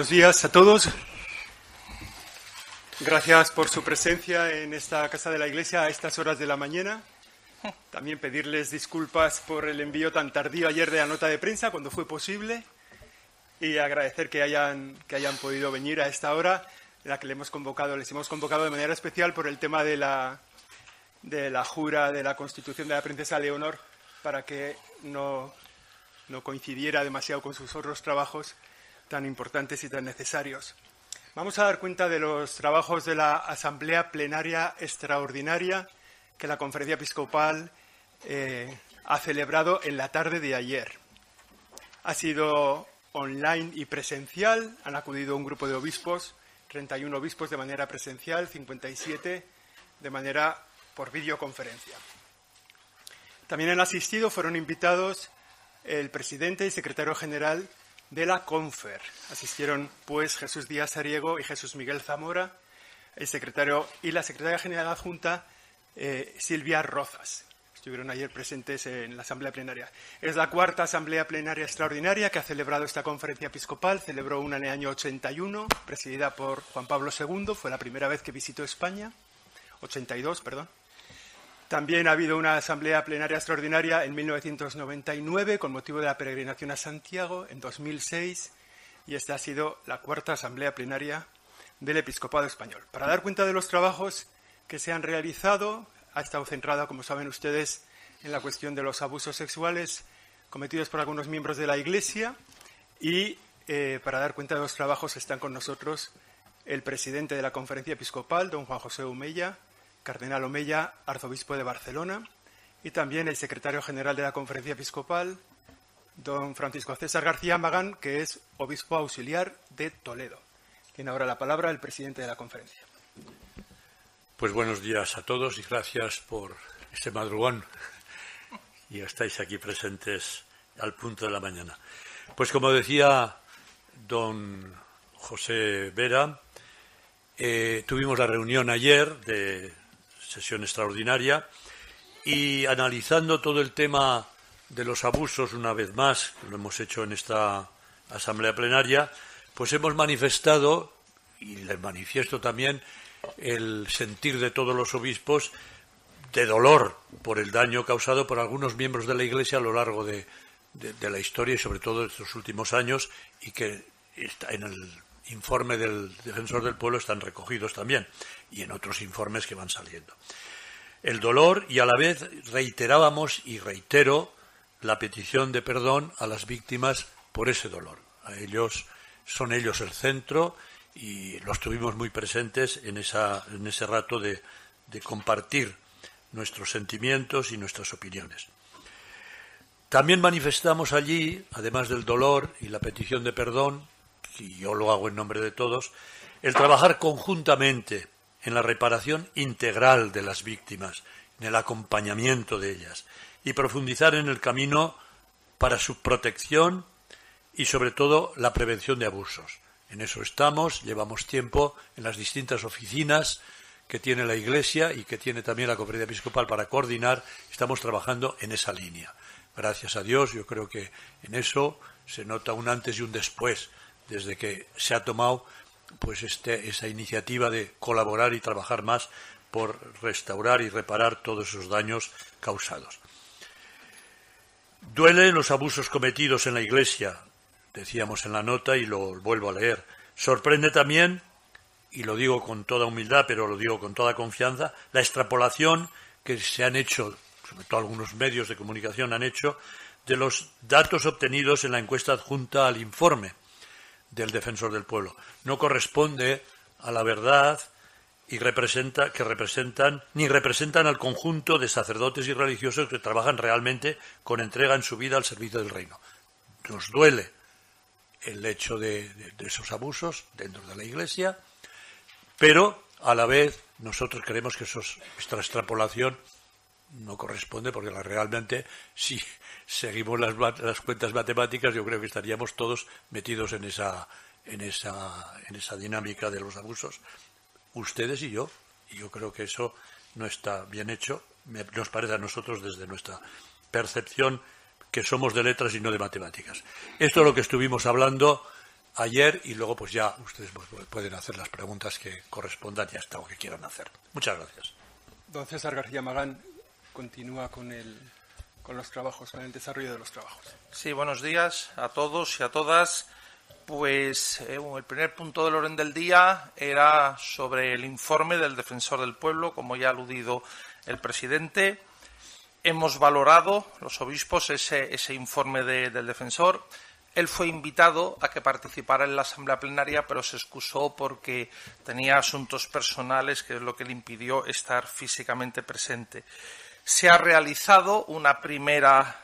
Buenos días a todos. Gracias por su presencia en esta casa de la Iglesia a estas horas de la mañana. También pedirles disculpas por el envío tan tardío ayer de la nota de prensa cuando fue posible y agradecer que hayan, que hayan podido venir a esta hora la que les hemos convocado. Les hemos convocado de manera especial por el tema de la, de la jura de la Constitución de la Princesa Leonor para que no, no coincidiera demasiado con sus otros trabajos tan importantes y tan necesarios. Vamos a dar cuenta de los trabajos de la Asamblea Plenaria Extraordinaria que la Conferencia Episcopal eh, ha celebrado en la tarde de ayer. Ha sido online y presencial, han acudido un grupo de obispos, 31 obispos de manera presencial, 57 de manera por videoconferencia. También han asistido, fueron invitados el presidente y secretario general de la CONFER. Asistieron, pues, Jesús Díaz Ariego y Jesús Miguel Zamora, el secretario y la secretaria general adjunta eh, Silvia Rozas. Estuvieron ayer presentes en la Asamblea Plenaria. Es la cuarta Asamblea Plenaria Extraordinaria que ha celebrado esta conferencia episcopal. Celebró una en el año 81, presidida por Juan Pablo II. Fue la primera vez que visitó España. 82, perdón. También ha habido una asamblea plenaria extraordinaria en 1999 con motivo de la peregrinación a Santiago en 2006 y esta ha sido la cuarta asamblea plenaria del episcopado español. Para dar cuenta de los trabajos que se han realizado, ha estado centrada, como saben ustedes, en la cuestión de los abusos sexuales cometidos por algunos miembros de la Iglesia y eh, para dar cuenta de los trabajos están con nosotros el presidente de la conferencia episcopal, don Juan José Humeya, Cardenal Omeya, arzobispo de Barcelona, y también el secretario general de la Conferencia Episcopal, don Francisco César García Magán, que es obispo auxiliar de Toledo. Tiene ahora la palabra el presidente de la conferencia. Pues buenos días a todos y gracias por este madrugón. Y estáis aquí presentes al punto de la mañana. Pues como decía don José Vera, eh, tuvimos la reunión ayer de sesión extraordinaria, y analizando todo el tema de los abusos una vez más, lo hemos hecho en esta asamblea plenaria, pues hemos manifestado, y les manifiesto también, el sentir de todos los obispos de dolor por el daño causado por algunos miembros de la Iglesia a lo largo de, de la historia y sobre todo de estos últimos años y que está en el informe del defensor del pueblo están recogidos también y en otros informes que van saliendo. El dolor y a la vez reiterábamos y reitero la petición de perdón a las víctimas por ese dolor. A ellos son ellos el centro y los tuvimos muy presentes en, esa, en ese rato de, de compartir nuestros sentimientos y nuestras opiniones. También manifestamos allí, además del dolor y la petición de perdón, y yo lo hago en nombre de todos, el trabajar conjuntamente en la reparación integral de las víctimas, en el acompañamiento de ellas y profundizar en el camino para su protección y sobre todo la prevención de abusos. En eso estamos, llevamos tiempo en las distintas oficinas que tiene la Iglesia y que tiene también la Conferencia Episcopal para coordinar, estamos trabajando en esa línea. Gracias a Dios, yo creo que en eso se nota un antes y un después desde que se ha tomado pues este, esa iniciativa de colaborar y trabajar más por restaurar y reparar todos esos daños causados. Duelen los abusos cometidos en la Iglesia, decíamos en la nota y lo vuelvo a leer. Sorprende también, y lo digo con toda humildad, pero lo digo con toda confianza, la extrapolación que se han hecho, sobre todo algunos medios de comunicación han hecho, de los datos obtenidos en la encuesta adjunta al informe del defensor del pueblo. No corresponde a la verdad y representa que representan ni representan al conjunto de sacerdotes y religiosos que trabajan realmente con entrega en su vida al servicio del reino. Nos duele el hecho de, esos abusos dentro de la Iglesia, pero a la vez nosotros creemos que eso nuestra extrapolación no corresponde porque realmente si seguimos las, las, cuentas matemáticas yo creo que estaríamos todos metidos en esa, en, esa, en esa dinámica de los abusos, ustedes y yo. Y yo creo que eso no está bien hecho, nos parece a nosotros desde nuestra percepción que somos de letras y no de matemáticas. Esto es lo que estuvimos hablando ayer y luego pues ya ustedes pueden hacer las preguntas que correspondan y hasta lo que quieran hacer. Muchas gracias. Don César García Magán continúa con el, con el desarrollo de los trabajos. Sí, buenos días a todos y a todas. Pues eh, el primer punto del orden del día era sobre el informe del defensor del pueblo, como ya ha aludido el presidente. Hemos valorado, los obispos, ese, ese informe del defensor. Él fue invitado a que participara en la asamblea plenaria, pero se excusó porque tenía asuntos personales, que es lo que le impidió estar físicamente presente. Se ha realizado una primera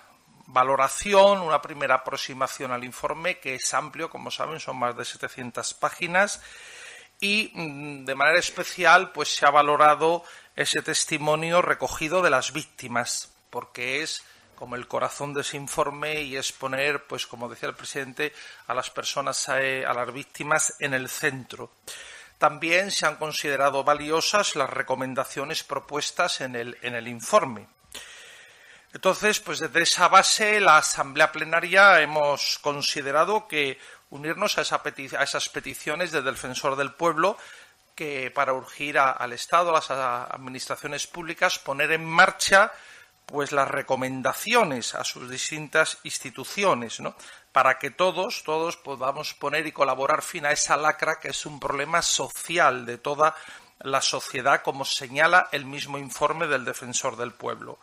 valoración, una primera aproximación al informe, que es amplio, como saben, son más de 700 páginas, y mm, de manera especial, pues se ha valorado ese testimonio recogido de las víctimas, porque es como el corazón de ese informe y es poner, pues como decía el presidente, a las personas, eh, a las víctimas en el centro. También se han considerado valiosas las recomendaciones propuestas en el, en el informe. Entonces, pues desde esa base, la Asamblea Plenaria hemos considerado que unirnos a, a esas peticiones del Defensor del Pueblo que para urgir al Estado, a las administraciones públicas, poner en marcha pues las recomendaciones a sus distintas instituciones, ¿no? Para que todos, todos podamos poner y colaborar fin a esa lacra que es un problema social de toda la sociedad, como señala el mismo informe del Defensor del Pueblo.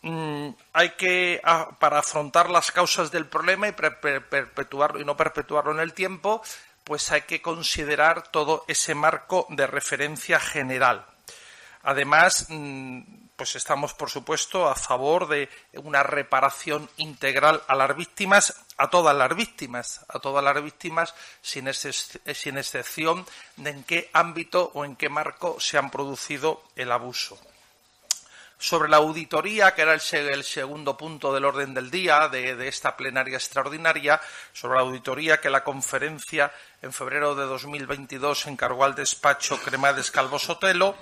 Mm, hay que, para afrontar las causas del problema y perpetuarlo y no perpetuarlo en el tiempo, pues hay que considerar todo ese marco de referencia general. Además, mm, pues estamos, por supuesto, a favor de una reparación integral a las víctimas, a todas las víctimas, a todas las víctimas, sin, sin excepción de en qué ámbito o en qué marco se han producido el abuso. Sobre la auditoría, que era el, segundo punto del orden del día de, esta plenaria extraordinaria, sobre la auditoría que la conferencia en febrero de 2022 encargó al despacho Cremades Calvo Sotelo,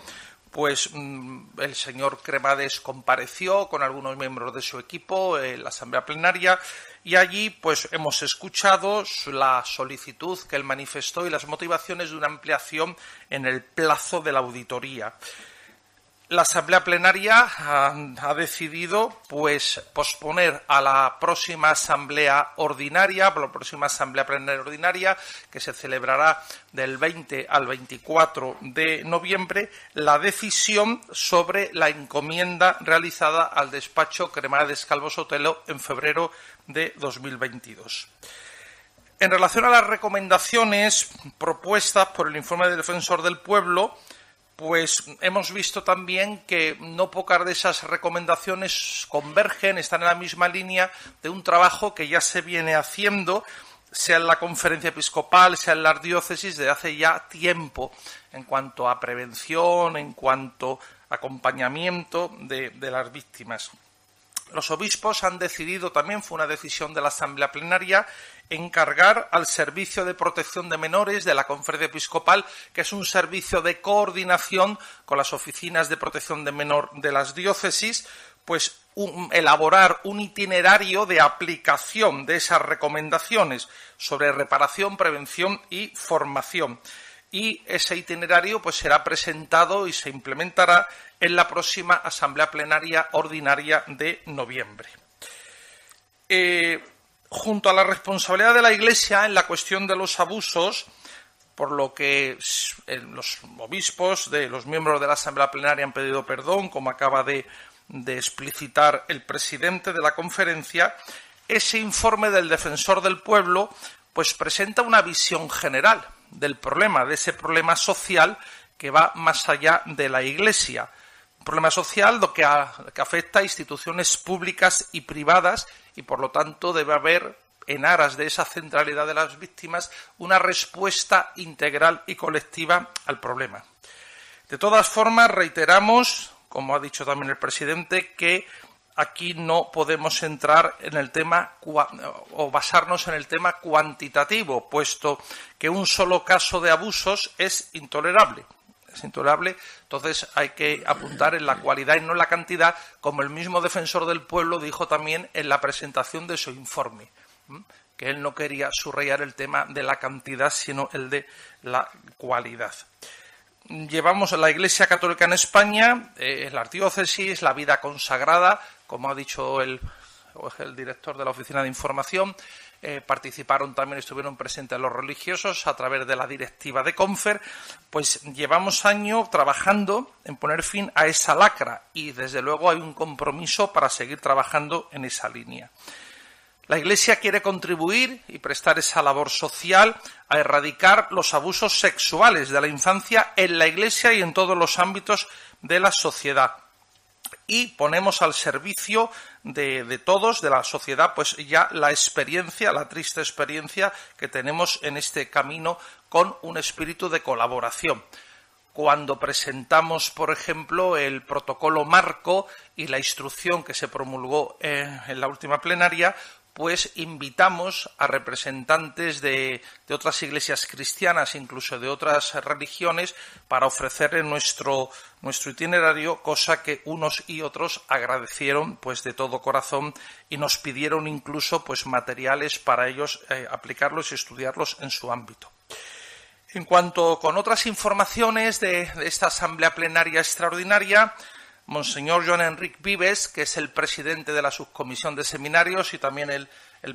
pues mm, el señor Cremades compareció con algunos miembros de su equipo en la asamblea plenaria y allí pues hemos escuchado la solicitud que él manifestó y las motivaciones de una ampliación en el plazo de la auditoría la Asamblea Plenaria ha, decidido pues posponer a la próxima Asamblea Ordinaria, la próxima Asamblea Plenaria Ordinaria, que se celebrará del 20 al 24 de noviembre, la decisión sobre la encomienda realizada al despacho Cremades Calvo Sotelo en febrero de 2022. En relación a las recomendaciones propuestas por el informe del Defensor del Pueblo, pues hemos visto también que no pocas de esas recomendaciones convergen, están en la misma línea de un trabajo que ya se viene haciendo, sea en la conferencia episcopal, sea en las diócesis, de hace ya tiempo, en cuanto a prevención, en cuanto a acompañamiento de, de las víctimas. Los obispos han decidido, también fue una decisión de la Asamblea Plenaria, encargar al Servicio de Protección de Menores de la Conferencia Episcopal, que es un servicio de coordinación con las oficinas de protección de menor de las diócesis, pues elaborar un itinerario de aplicación de esas recomendaciones sobre reparación, prevención y formación. Y ese itinerario pues será presentado y se implementará en la próxima Asamblea Plenaria Ordinaria de noviembre. Eh, junto a la responsabilidad de la Iglesia en la cuestión de los abusos, por lo que los obispos de los miembros de la Asamblea Plenaria han pedido perdón, como acaba de, de explicitar el presidente de la conferencia, ese informe del defensor del pueblo pues presenta una visión general del problema, de ese problema social que va más allá de la Iglesia. Un problema social que, que afecta a instituciones públicas y privadas y por lo tanto debe haber, en aras de esa centralidad de las víctimas, una respuesta integral y colectiva al problema. De todas formas, reiteramos, como ha dicho también el presidente, que aquí no podemos entrar en el tema o basarnos en el tema cuantitativo, puesto que un solo caso de abusos es intolerable es intolerable, entonces hay que apuntar en la cualidad y no en la cantidad, como el mismo defensor del pueblo dijo también en la presentación de su informe, que él no quería subrayar el tema de la cantidad, sino el de la cualidad. Llevamos a la Iglesia Católica en España, eh, la arquidiócesis, la vida consagrada, como ha dicho el, el director de la Oficina de Información, eh, participaron también, estuvieron presentes los religiosos a través de la directiva de Confer, pues llevamos años trabajando en poner fin a esa lacra y desde luego hay un compromiso para seguir trabajando en esa línea. La Iglesia quiere contribuir y prestar esa labor social a erradicar los abusos sexuales de la infancia en la Iglesia y en todos los ámbitos de la sociedad. Y ponemos al servicio de, todos, de la sociedad, pues ya la experiencia, la triste experiencia que tenemos en este camino con un espíritu de colaboración. Cuando presentamos, por ejemplo, el protocolo marco y la instrucción que se promulgó eh, en la última plenaria, pues invitamos a representantes de, otras iglesias cristianas, incluso de otras religiones, para ofrecer nuestro, nuestro itinerario, cosa que unos y otros agradecieron pues de todo corazón y nos pidieron incluso pues materiales para ellos eh, aplicarlos y estudiarlos en su ámbito. En cuanto con otras informaciones de esta asamblea plenaria extraordinaria, Monseñor John Enrique Vives, que es el presidente de la subcomisión de seminarios y también el,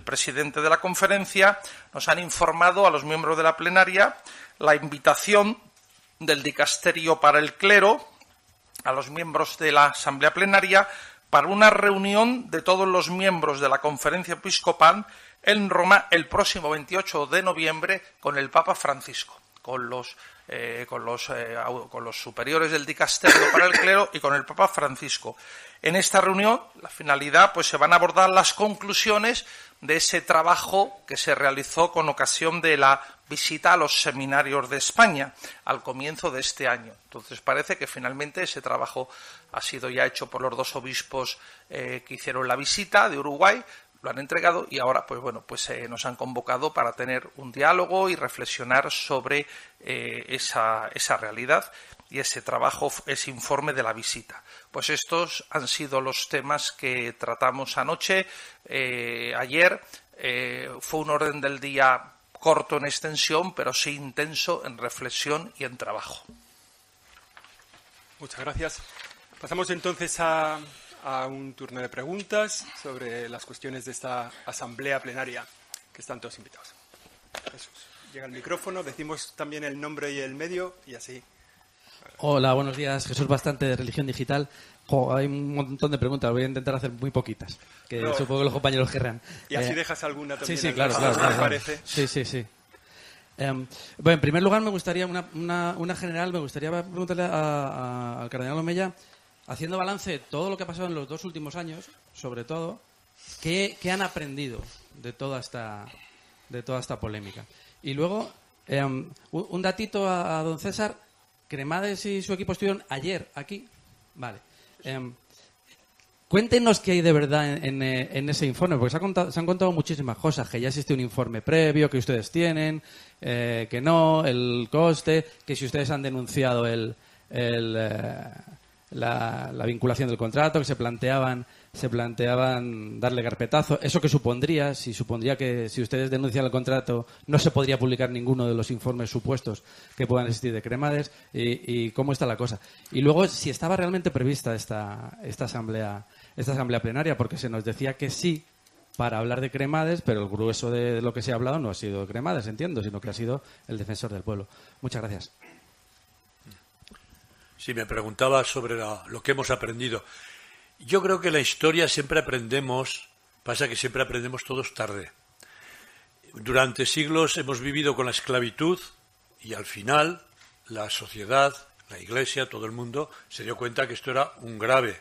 presidente de la conferencia, nos han informado a los miembros de la plenaria la invitación del dicasterio para el clero a los miembros de la asamblea plenaria para una reunión de todos los miembros de la conferencia episcopal en Roma el próximo 28 de noviembre con el Papa Francisco, con los eh, con, los, eh, con los superiores del dicasterio para el clero y con el Papa Francisco. En esta reunión, la finalidad, pues se van a abordar las conclusiones de ese trabajo que se realizó con ocasión de la visita a los seminarios de España al comienzo de este año. Entonces parece que finalmente ese trabajo ha sido ya hecho por los dos obispos eh, que hicieron la visita de Uruguay, lo han entregado y ahora pues bueno pues eh, nos han convocado para tener un diálogo y reflexionar sobre eh, esa, esa realidad y ese trabajo, ese informe de la visita. Pues estos han sido los temas que tratamos anoche. Eh, ayer fue un orden del día corto en extensión, pero sí intenso en reflexión y en trabajo. Muchas gracias. Pasamos entonces a, a un turno de preguntas sobre las cuestiones de esta asamblea plenaria, que están todos invitados. Llega el micrófono, decimos también el nombre y el medio y así. Hola, buenos días. Jesús Bastante de Religión Digital. hay un montón de preguntas, voy a intentar hacer muy poquitas, que supongo que los compañeros querrán. Y así eh, dejas alguna también. Sí, sí, claro, claro, parece. Sí, sí, sí. Em, bueno, en primer lugar, me gustaría, una, una, general, me gustaría preguntarle al cardenal Omeya haciendo balance de todo lo que ha pasado en los dos últimos años, sobre todo, ¿qué, han aprendido de toda esta, de toda esta polémica? Y luego, em, un datito a, don César. Cremades y su equipo estuvieron ayer aquí. Vale. Em, cuéntenos qué hay de verdad en, ese informe, porque se, han contado muchísimas cosas, que ya existe un informe previo que ustedes tienen, eh, que no, el coste, que si ustedes han denunciado el, el, eh, la, vinculación del contrato, que se planteaban, se planteaban darle carpetazo. ¿Eso que supondría? Si supondría que si ustedes denuncian el contrato no se podría publicar ninguno de los informes supuestos que puedan existir de Cremades y, cómo está la cosa. Y luego, si estaba realmente prevista esta, esta, asamblea, esta asamblea plenaria, porque se nos decía que sí para hablar de Cremades, pero el grueso de lo que se ha hablado no ha sido Cremades, entiendo, sino que ha sido el defensor del pueblo. Muchas gracias. Si me preguntaba sobre lo que hemos aprendido, yo creo que la historia siempre aprendemos, pasa que siempre aprendemos todos tarde. Durante siglos hemos vivido con la esclavitud y al final la sociedad, la iglesia, todo el mundo se dio cuenta que esto era un grave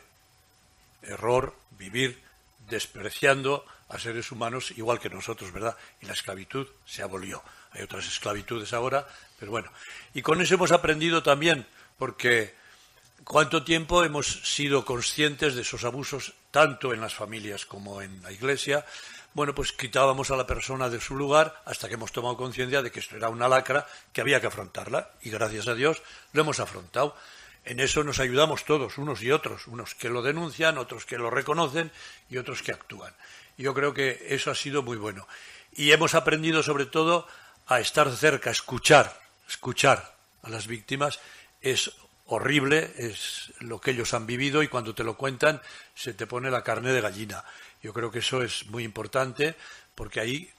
error vivir despreciando a seres humanos igual que nosotros, ¿verdad? Y la esclavitud se abolió. Hay otras esclavitudes ahora, pero bueno. Y con eso hemos aprendido también porque cuánto tiempo hemos sido conscientes de esos abusos, tanto en las familias como en la iglesia. Bueno, pues quitábamos a la persona de su lugar hasta que hemos tomado conciencia de que esto era una lacra que había que afrontarla y gracias a Dios lo hemos afrontado. En eso nos ayudamos todos, unos y otros, unos que lo denuncian, otros que lo reconocen y otros que actúan. Yo creo que eso ha sido muy bueno. y hemos aprendido sobre todo a estar cerca, a escuchar, escuchar a las víctimas. Es horrible, es lo que ellos han vivido y cuando te lo cuentan se te pone la carne de gallina. Yo creo que eso es muy importante porque ahí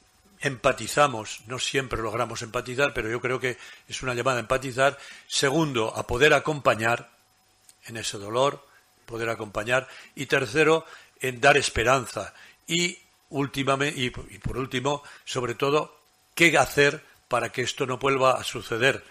empatizamos, no siempre logramos empatizar, pero yo creo que es una llamada a empatizar. Segundo, a poder acompañar en ese dolor, poder acompañar. Y tercero, en dar esperanza. Y, últimamente, y, por último, sobre todo, qué hacer para que esto no vuelva a suceder.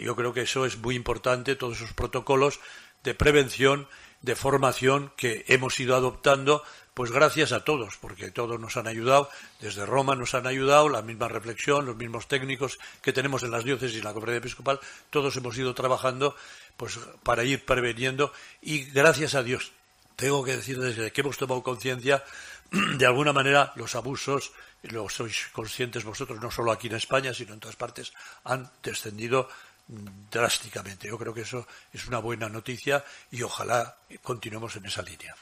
Yo creo que eso es muy importante, todos esos protocolos de prevención, de formación que hemos ido adoptando pues gracias a todos, porque todos nos han ayudado, desde Roma nos han ayudado, la misma reflexión, los mismos técnicos que tenemos en las diócesis y la conferencia episcopal, todos hemos ido trabajando pues para ir preveniendo y gracias a Dios, tengo que decir desde que hemos tomado conciencia, de alguna manera los abusos, lo sois conscientes vosotros, no solo aquí en España, sino en todas partes, han descendido drásticamente. Yo creo que eso es una buena noticia y ojalá continuemos en esa línea.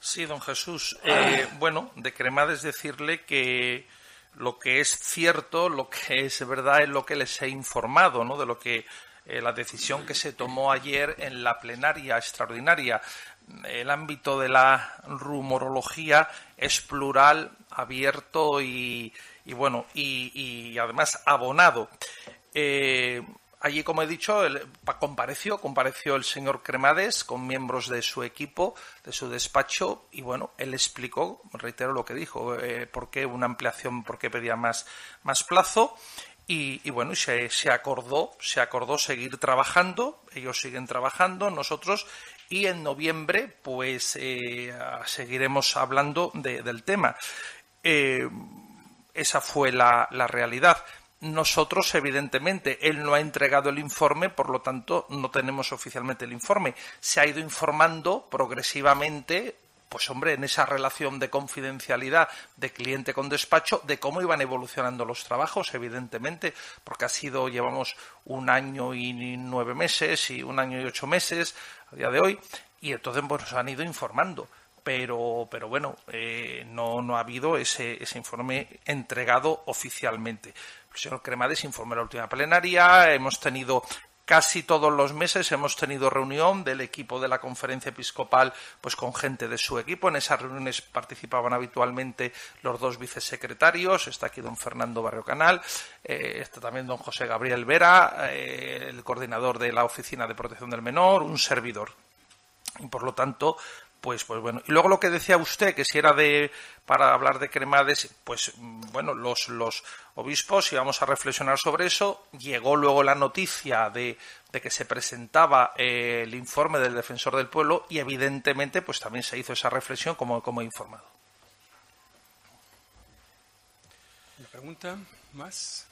Sí, don Jesús. Eh, bueno, de Cremades decirle que lo que es cierto, lo que es verdad es lo que les he informado, ¿no? De lo que eh, la decisión que se tomó ayer en la plenaria extraordinaria. El ámbito de la rumorología es plural, abierto y, bueno, y, además abonado. Eh, Allí, como he dicho, compareció, compareció el señor Cremades con miembros de su equipo, de su despacho, y bueno, él explicó, reitero lo que dijo, eh, por qué una ampliación, por qué pedía más, más plazo, y, bueno, se, se, acordó, se acordó seguir trabajando, ellos siguen trabajando, nosotros, y en noviembre, pues eh, seguiremos hablando del tema. Eh, esa fue la, la realidad. Nosotros, evidentemente, él no ha entregado el informe, por lo tanto, no tenemos oficialmente el informe. Se ha ido informando progresivamente pues hombre, en esa relación de confidencialidad de cliente con despacho, de cómo iban evolucionando los trabajos, evidentemente, porque ha sido, llevamos un año y nueve meses y un año y ocho meses a día de hoy, y entonces nos han ido informando pero, pero bueno, eh, no, no ha habido ese, ese informe entregado oficialmente. El señor Cremades informó la última plenaria, hemos tenido casi todos los meses hemos tenido reunión del equipo de la conferencia episcopal pues con gente de su equipo en esas reuniones participaban habitualmente los dos vicesecretarios está aquí don Fernando Barrio Canal eh, está también don José Gabriel Vera eh, el coordinador de la oficina de protección del menor un servidor y por lo tanto pues, pues bueno. Y luego lo que decía usted, que si era de para hablar de cremades, pues bueno, los, los obispos íbamos a reflexionar sobre eso. Llegó luego la noticia de, de que se presentaba eh, el informe del defensor del pueblo y evidentemente pues también se hizo esa reflexión como, como he informado. ¿Una pregunta más?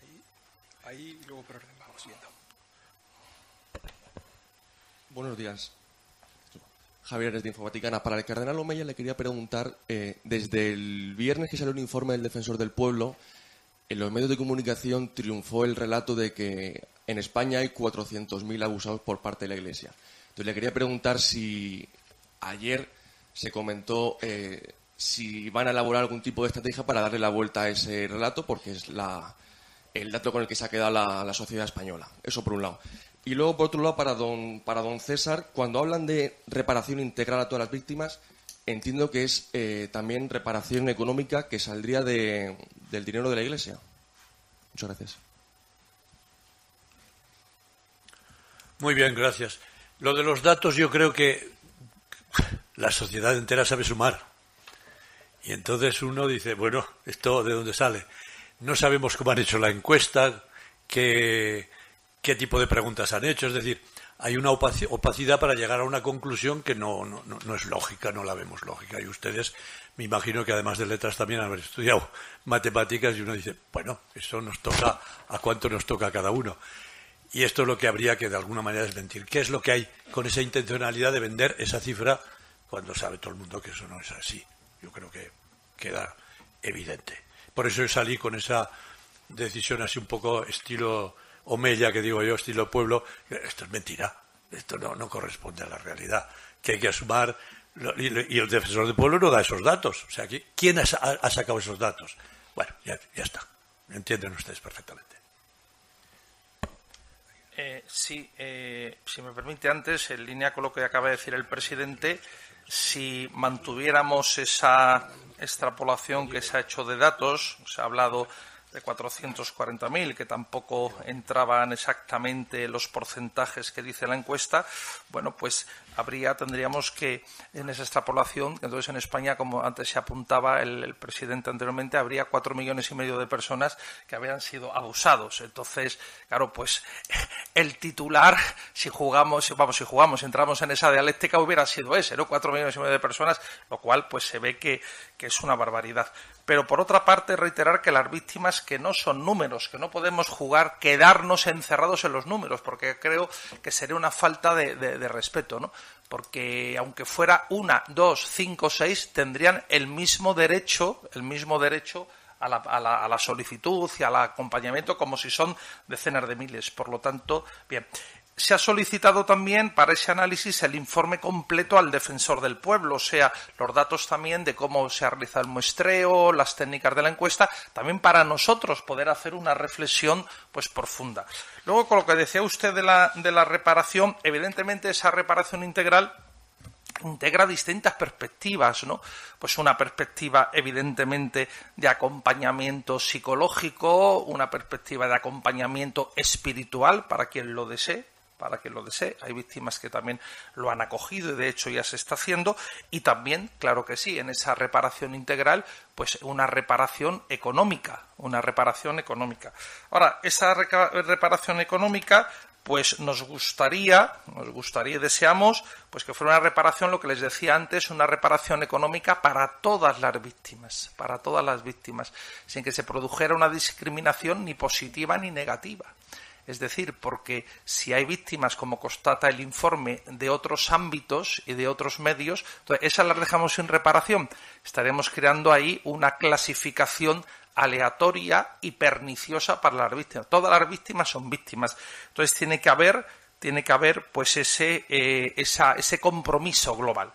Ahí, ahí luego vamos viendo. Buenos días. Javier es de Infovaticana. Para el cardenal Omeya le quería preguntar, eh, desde el viernes que salió un informe del Defensor del Pueblo, en los medios de comunicación triunfó el relato de que en España hay 400.000 abusados por parte de la Iglesia. Entonces le quería preguntar si ayer se comentó eh, si van a elaborar algún tipo de estrategia para darle la vuelta a ese relato, porque es la, el dato con el que se ha quedado la sociedad española. Eso por un lado. Y luego, por otro lado, para don, para don César, cuando hablan de reparación integral a todas las víctimas, entiendo que es eh, también reparación económica que saldría de, del dinero de la Iglesia. Muchas gracias. Muy bien, gracias. Lo de los datos yo creo que la sociedad entera sabe sumar. Y entonces uno dice, bueno, ¿esto de dónde sale? No sabemos cómo han hecho la encuesta, que qué tipo de preguntas han hecho. Es decir, hay una opacidad para llegar a una conclusión que no, no, no, es lógica, no la vemos lógica. Y ustedes, me imagino que además de letras también han estudiado matemáticas y uno dice, bueno, eso nos toca, ¿a cuánto nos toca a cada uno? Y esto es lo que habría que de alguna manera desmentir. ¿Qué es lo que hay con esa intencionalidad de vender esa cifra cuando sabe todo el mundo que eso no es así? Yo creo que queda evidente. Por eso yo salí con esa decisión así un poco estilo Omeya, que digo yo, estilo pueblo, esto es mentira, esto no, no corresponde a la realidad, que hay que asumar y el defensor del pueblo no da esos datos. O sea, ¿quién ha, sacado esos datos? Bueno, ya, está. Entienden ustedes perfectamente. Eh, sí, eh, si me permite antes, en línea con lo que acaba de decir el presidente, si mantuviéramos esa extrapolación que se ha hecho de datos, se ha hablado de 440.000, que tampoco entraban exactamente los porcentajes que dice la encuesta, bueno, pues habría, tendríamos que, en esa extrapolación, entonces en España, como antes se apuntaba el, presidente anteriormente, habría cuatro millones y medio de personas que habían sido abusados. Entonces, claro, pues el titular, si jugamos, vamos, si jugamos, entramos en esa dialéctica, hubiera sido ese, ¿no? Cuatro millones y medio de personas, lo cual, pues se ve que, que es una barbaridad. Pero por otra parte, reiterar que las víctimas que no son números, que no podemos jugar, quedarnos encerrados en los números, porque creo que sería una falta de, respeto, ¿no? porque aunque fuera una, dos, cinco, seis, tendrían el mismo derecho, el mismo derecho a la, a la, solicitud y al acompañamiento como si son decenas de miles. Por lo tanto, bien. Se ha solicitado también para ese análisis el informe completo al defensor del pueblo, o sea, los datos también de cómo se ha realizado el muestreo, las técnicas de la encuesta, también para nosotros poder hacer una reflexión pues profunda. Luego, con lo que decía usted de la, de la reparación, evidentemente esa reparación integral integra distintas perspectivas, ¿no? Pues una perspectiva evidentemente de acompañamiento psicológico, una perspectiva de acompañamiento espiritual para quien lo desee, para que lo desee. Hay víctimas que también lo han acogido y de hecho ya se está haciendo. Y también, claro que sí, en esa reparación integral, pues una reparación económica, una reparación económica. Ahora, esa reparación económica pues nos gustaría, nos gustaría y deseamos, pues que fuera una reparación, lo que les decía antes, una reparación económica para todas las víctimas, para todas las víctimas, sin que se produjera una discriminación ni positiva ni negativa. Es decir, porque si hay víctimas, como constata el informe, de otros ámbitos y de otros medios, entonces esas las dejamos sin reparación. Estaremos creando ahí una clasificación aleatoria y perniciosa para las víctimas. Todas las víctimas son víctimas. Entonces tiene que haber, tiene que haber pues ese, eh, ese compromiso global.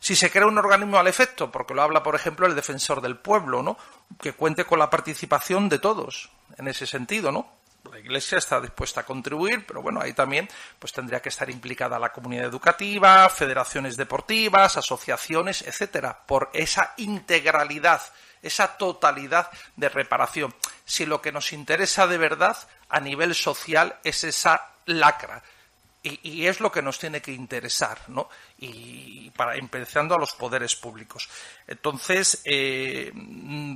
Si se crea un organismo al efecto, porque lo habla, por ejemplo, el defensor del pueblo, ¿no? Que cuente con la participación de todos, en ese sentido, ¿no? La Iglesia está dispuesta a contribuir, pero bueno, ahí también pues tendría que estar implicada la comunidad educativa, federaciones deportivas, asociaciones, etcétera, por esa integralidad, esa totalidad de reparación. Si lo que nos interesa de verdad a nivel social es esa lacra, y, es lo que nos tiene que interesar, ¿no? Y para empezando a los poderes públicos. Entonces, eh,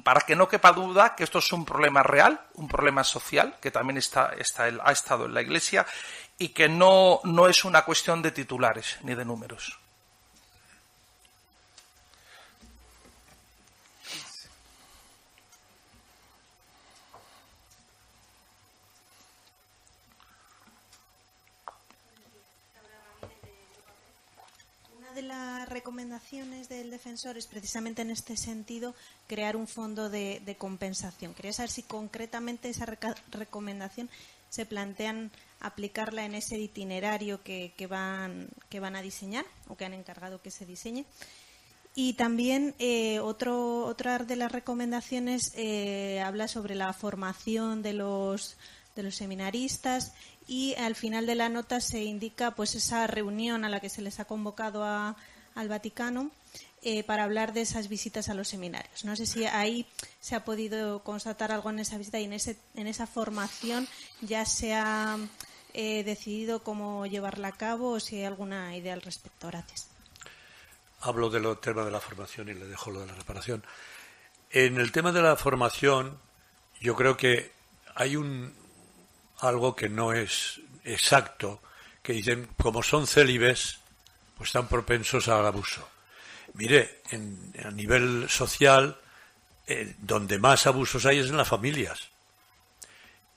para que no quepa duda que esto es un problema real, un problema social que también está, está, ha estado en la Iglesia y que no, no es una cuestión de titulares ni de números. de las recomendaciones del defensor es precisamente en este sentido crear un fondo de, compensación. Quería saber si concretamente esa recomendación se plantean aplicarla en ese itinerario que, van, que van a diseñar o que han encargado que se diseñe. Y también eh, otro, otra de las recomendaciones eh, habla sobre la formación de los, de los seminaristas y al final de la nota se indica pues esa reunión a la que se les ha convocado al Vaticano eh, para hablar de esas visitas a los seminarios. No sé si ahí se ha podido constatar algo en esa visita y en, ese, en esa formación ya se ha eh, decidido cómo llevarla a cabo o si hay alguna idea al respecto. Gracias. Hablo del tema de la formación y le dejo lo de la reparación. En el tema de la formación, yo creo que hay un, algo que no es exacto, que dicen, como son célibes, pues están propensos al abuso. Mire, en, a nivel social, eh, donde más abusos hay es en las familias.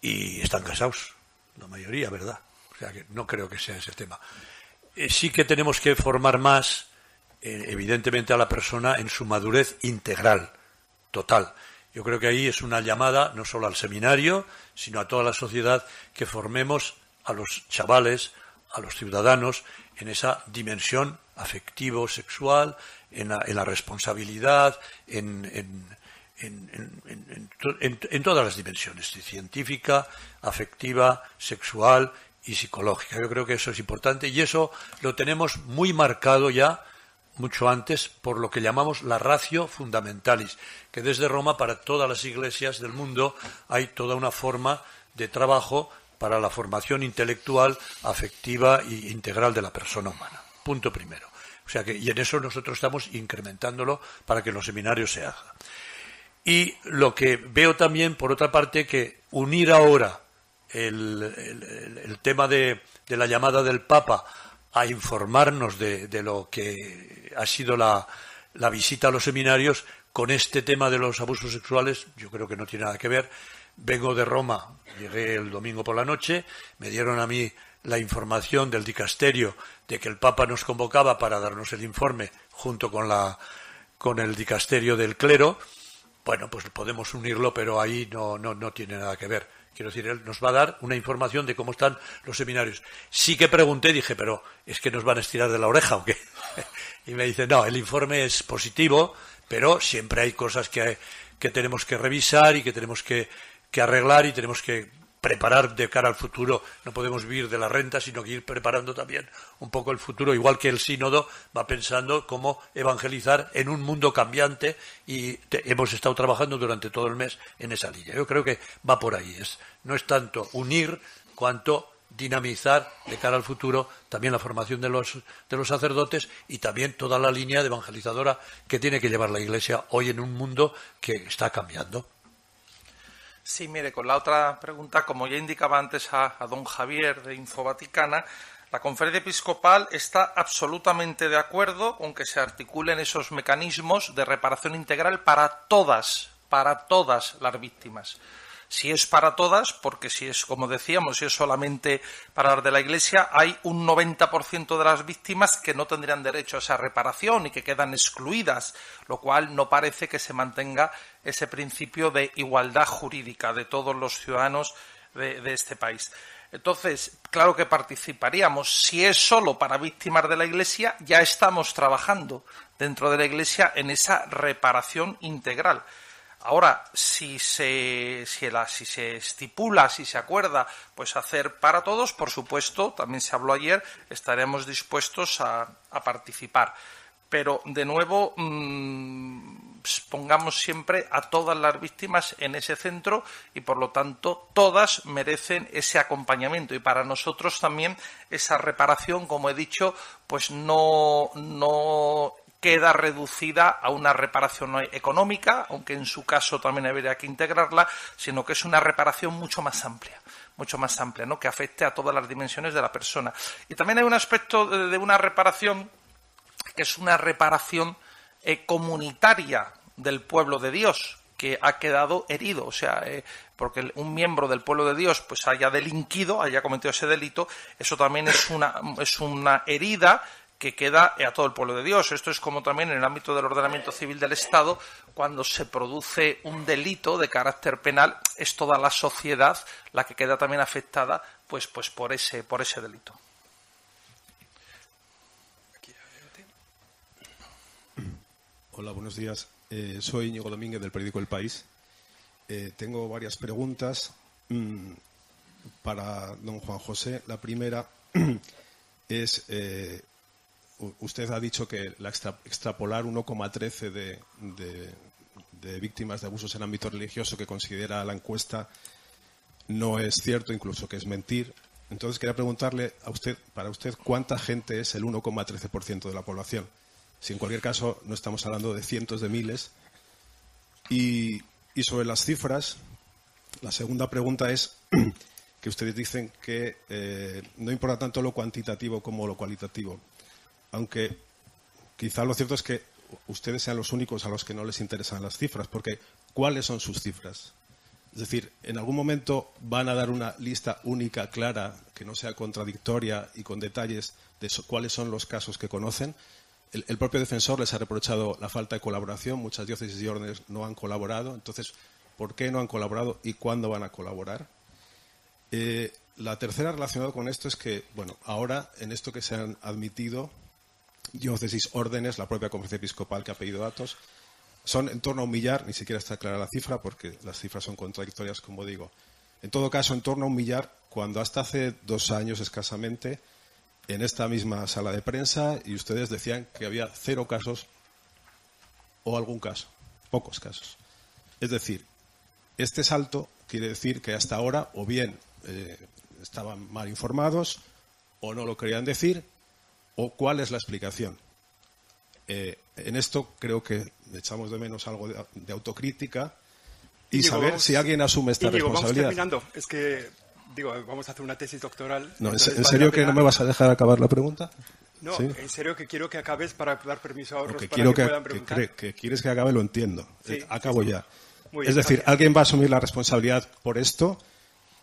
Y están casados, la mayoría, ¿verdad? O sea que no creo que sea ese tema. Eh, sí que tenemos que formar más, eh, evidentemente, a la persona en su madurez integral, total. Yo creo que ahí es una llamada no solo al seminario, sino a toda la sociedad que formemos a los chavales, a los ciudadanos, en esa dimensión afectivo, sexual, en la, responsabilidad, en, en, todas las dimensiones, científica, afectiva, sexual y psicológica. Yo creo que eso es importante y eso lo tenemos muy marcado ya mucho antes por lo que llamamos la ratio fundamentalis, que desde Roma para todas las iglesias del mundo hay toda una forma de trabajo para la formación intelectual, afectiva e integral de la persona humana. Punto primero. O sea que, y en eso nosotros estamos incrementándolo para que los seminarios se haga. Y lo que veo también, por otra parte, que unir ahora el, tema de, la llamada del Papa a informarnos de, lo que ha sido la, la visita a los seminarios con este tema de los abusos sexuales, yo creo que no tiene nada que ver. Vengo de Roma, llegué el domingo por la noche, me dieron a mí la información del dicasterio de que el Papa nos convocaba para darnos el informe junto con la con el dicasterio del clero. Bueno, pues podemos unirlo, pero ahí no, no, no tiene nada que ver. Quiero decir, él nos va a dar una información de cómo están los seminarios. Sí que pregunté, dije, pero ¿es que nos van a estirar de la oreja o qué? y me dice, no, el informe es positivo, pero siempre hay cosas que, que tenemos que revisar y que tenemos que que arreglar y tenemos que preparar de cara al futuro. No podemos vivir de la renta, sino que ir preparando también un poco el futuro, igual que el sínodo va pensando cómo evangelizar en un mundo cambiante y hemos estado trabajando durante todo el mes en esa línea. Yo creo que va por ahí. Es, no es tanto unir cuanto dinamizar de cara al futuro también la formación de los, de los sacerdotes y también toda la línea de evangelizadora que tiene que llevar la Iglesia hoy en un mundo que está cambiando. Sí, mire, con la otra pregunta, como ya indicaba antes a, don Javier de Info Vaticana, la conferencia episcopal está absolutamente de acuerdo con que se articulen esos mecanismos de reparación integral para todas, para todas las víctimas si es para todas, porque si es, como decíamos, si es solamente para las de la Iglesia, hay un 90% de las víctimas que no tendrían derecho a esa reparación y que quedan excluidas, lo cual no parece que se mantenga ese principio de igualdad jurídica de todos los ciudadanos de, de este país. Entonces, claro que participaríamos. Si es solo para víctimas de la Iglesia, ya estamos trabajando dentro de la Iglesia en esa reparación integral. Ahora, si se, si, si se estipula, si se acuerda, pues hacer para todos, por supuesto, también se habló ayer, estaremos dispuestos a, participar. Pero, de nuevo, mm, pongamos siempre a todas las víctimas en ese centro y, por lo tanto, todas merecen ese acompañamiento. Y para nosotros también esa reparación, como he dicho, pues no, no queda reducida a una reparación económica, aunque en su caso también habría que integrarla, sino que es una reparación mucho más amplia, mucho más amplia, ¿no? que afecte a todas las dimensiones de la persona. Y también hay un aspecto de, una reparación que es una reparación eh, comunitaria del pueblo de Dios, que ha quedado herido, o sea, eh, porque un miembro del pueblo de Dios pues haya delinquido, haya cometido ese delito, eso también es una, es una herida que queda a todo el pueblo de Dios. Esto es como también en el ámbito del ordenamiento civil del Estado, cuando se produce un delito de carácter penal, es toda la sociedad la que queda también afectada pues, pues por, ese, por ese delito. Hola, buenos días. Eh, soy Íñigo Domínguez del periódico El País. Eh, tengo varias preguntas mm, para don Juan José. La primera es eh, usted ha dicho que la extrapolar 1,13 de, de, víctimas de abusos en ámbito religioso que considera la encuesta no es cierto, incluso que es mentir. Entonces quería preguntarle a usted, para usted, ¿cuánta gente es el 1,13% de la población? Si en cualquier caso no estamos hablando de cientos de miles. Y, sobre las cifras, la segunda pregunta es que ustedes dicen que eh, no importa tanto lo cuantitativo como lo cualitativo aunque quizá lo cierto es que ustedes sean los únicos a los que no les interesan las cifras, porque ¿cuáles son sus cifras? Es decir, ¿en algún momento van a dar una lista única, clara, que no sea contradictoria y con detalles de cuáles son los casos que conocen? El, propio defensor les ha reprochado la falta de colaboración, muchas diócesis y órdenes no han colaborado, entonces, ¿por qué no han colaborado y cuándo van a colaborar? Eh, la tercera relacionada con esto es que, bueno, ahora en esto que se han admitido diócesis, órdenes, la propia conferencia episcopal que ha pedido datos. Son en torno a un millar, ni siquiera está clara la cifra porque las cifras son contradictorias, como digo. En todo caso, en torno a un millar, cuando hasta hace dos años escasamente, en esta misma sala de prensa, y ustedes decían que había cero casos o algún caso, pocos casos. Es decir, este salto quiere decir que hasta ahora o bien eh, estaban mal informados o no lo querían decir o cuál es la explicación. Eh, en esto creo que echamos de menos algo de, autocrítica y saber si alguien asume esta responsabilidad. Vamos terminando. Es que, digo, vamos a hacer una tesis doctoral. No, ¿En serio que no me vas a dejar acabar la pregunta? No, en serio que quiero que acabes para dar permiso a otros que para quiero que, que, puedan preguntar. Que, quieres que acabe lo entiendo. Sí, Acabo ya. Muy bien, es decir, gracias. alguien va a asumir la responsabilidad por esto.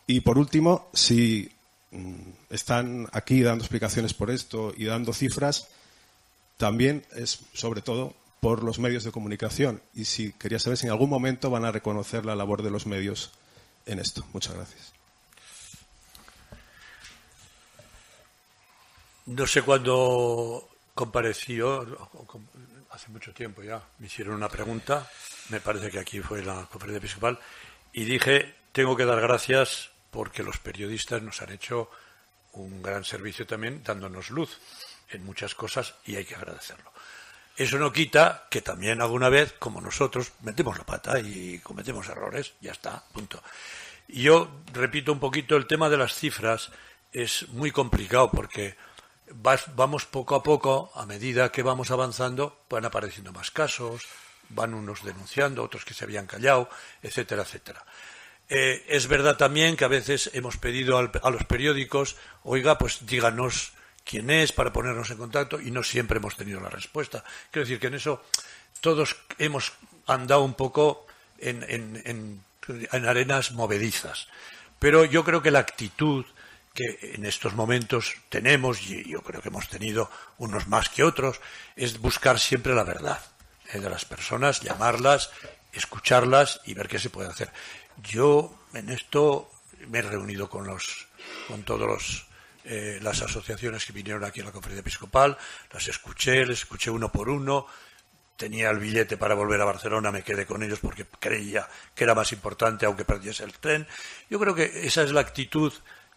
Y por último, si están aquí dando explicaciones por esto y dando cifras, también es sobre todo por los medios de comunicación. Y si quería saber si en algún momento van a reconocer la labor de los medios en esto. Muchas gracias. No sé cuándo compareció, hace mucho tiempo ya, me hicieron una pregunta, me parece que aquí fue la conferencia episcopal, y dije, tengo que dar gracias porque los periodistas nos han hecho un gran servicio también dándonos luz en muchas cosas y hay que agradecerlo. Eso no quita que también alguna vez, como nosotros, metemos la pata y cometemos errores, ya está, punto. Y yo repito un poquito, el tema de las cifras es muy complicado porque vamos poco a poco, a medida que vamos avanzando, van apareciendo más casos, van unos denunciando, otros que se habían callado, etcétera, etcétera. Eh, es verdad también que a veces hemos pedido a los periódicos, oiga, pues díganos quién es para ponernos en contacto y no siempre hemos tenido la respuesta. Quiero decir que en eso todos hemos andado un poco en- en arenas movedizas. Pero yo creo que la actitud que en estos momentos tenemos, y yo creo que hemos tenido unos más que otros, es buscar siempre la verdad eh, de las personas, llamarlas, escucharlas y ver qué se puede hacer. Yo en esto me he reunido con los, con todos los eh, las asociaciones que vinieron aquí a la conferencia episcopal, las escuché, les escuché uno por uno, tenía el billete para volver a Barcelona, me quedé con ellos porque creía que era más importante aunque perdiese el tren. Yo creo que esa es la actitud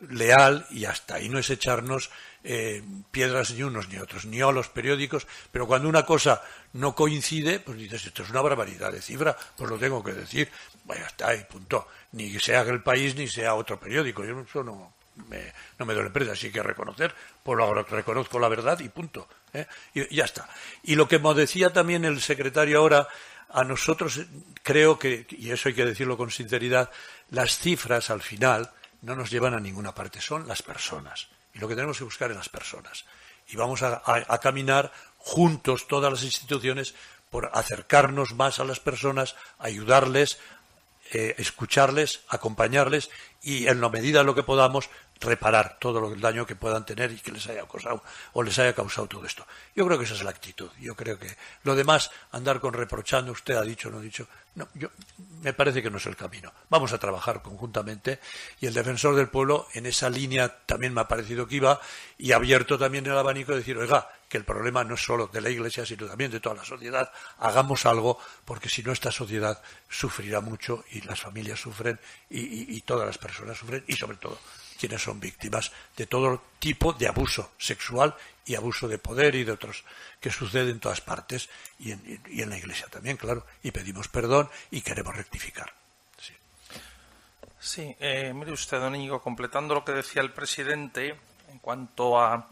leal y hasta ahí. No es echarnos eh, piedras ni unos ni otros, ni a los periódicos, pero cuando una cosa no coincide, pues dices, esto es una barbaridad de cifra, pues lo tengo que decir, vaya, está ahí, punto. Ni sea el país ni sea otro periódico, yo eso no me, no me duele presa, así que reconocer, pues lo reconozco la verdad y punto. ¿eh? Y ya está. Y lo que me decía también el secretario ahora, a nosotros eh, creo que, y eso hay que decirlo con sinceridad, las cifras al final no nos llevan a ninguna parte, son las personas. Y lo que tenemos que buscar es las personas. Y vamos a caminar juntos todas las instituciones por acercarnos más a las personas, ayudarles, eh, escucharles, acompañarles y en la medida de lo que podamos reparar todo el daño que puedan tener y que les haya causado o les haya causado todo esto. Yo creo que esa es la actitud. Yo creo que lo demás, andar con reprochando, usted ha dicho, no ha dicho, no, yo me parece que no es el camino. Vamos a trabajar conjuntamente y el defensor del pueblo en esa línea también me ha parecido que iba y ha abierto también el abanico de decir, oiga, que el problema no es solo de la Iglesia, sino también de toda la sociedad. Hagamos algo, porque si no esta sociedad sufrirá mucho y las familias sufren y todas las personas sufren y sobre todo quienes son víctimas de todo tipo de abuso sexual y abuso de poder y de otros que sucede en todas partes y en, la Iglesia también, claro. Y pedimos perdón y queremos rectificar. Sí. Eh, mire usted, don Íñigo, completando lo que decía el presidente en cuanto a,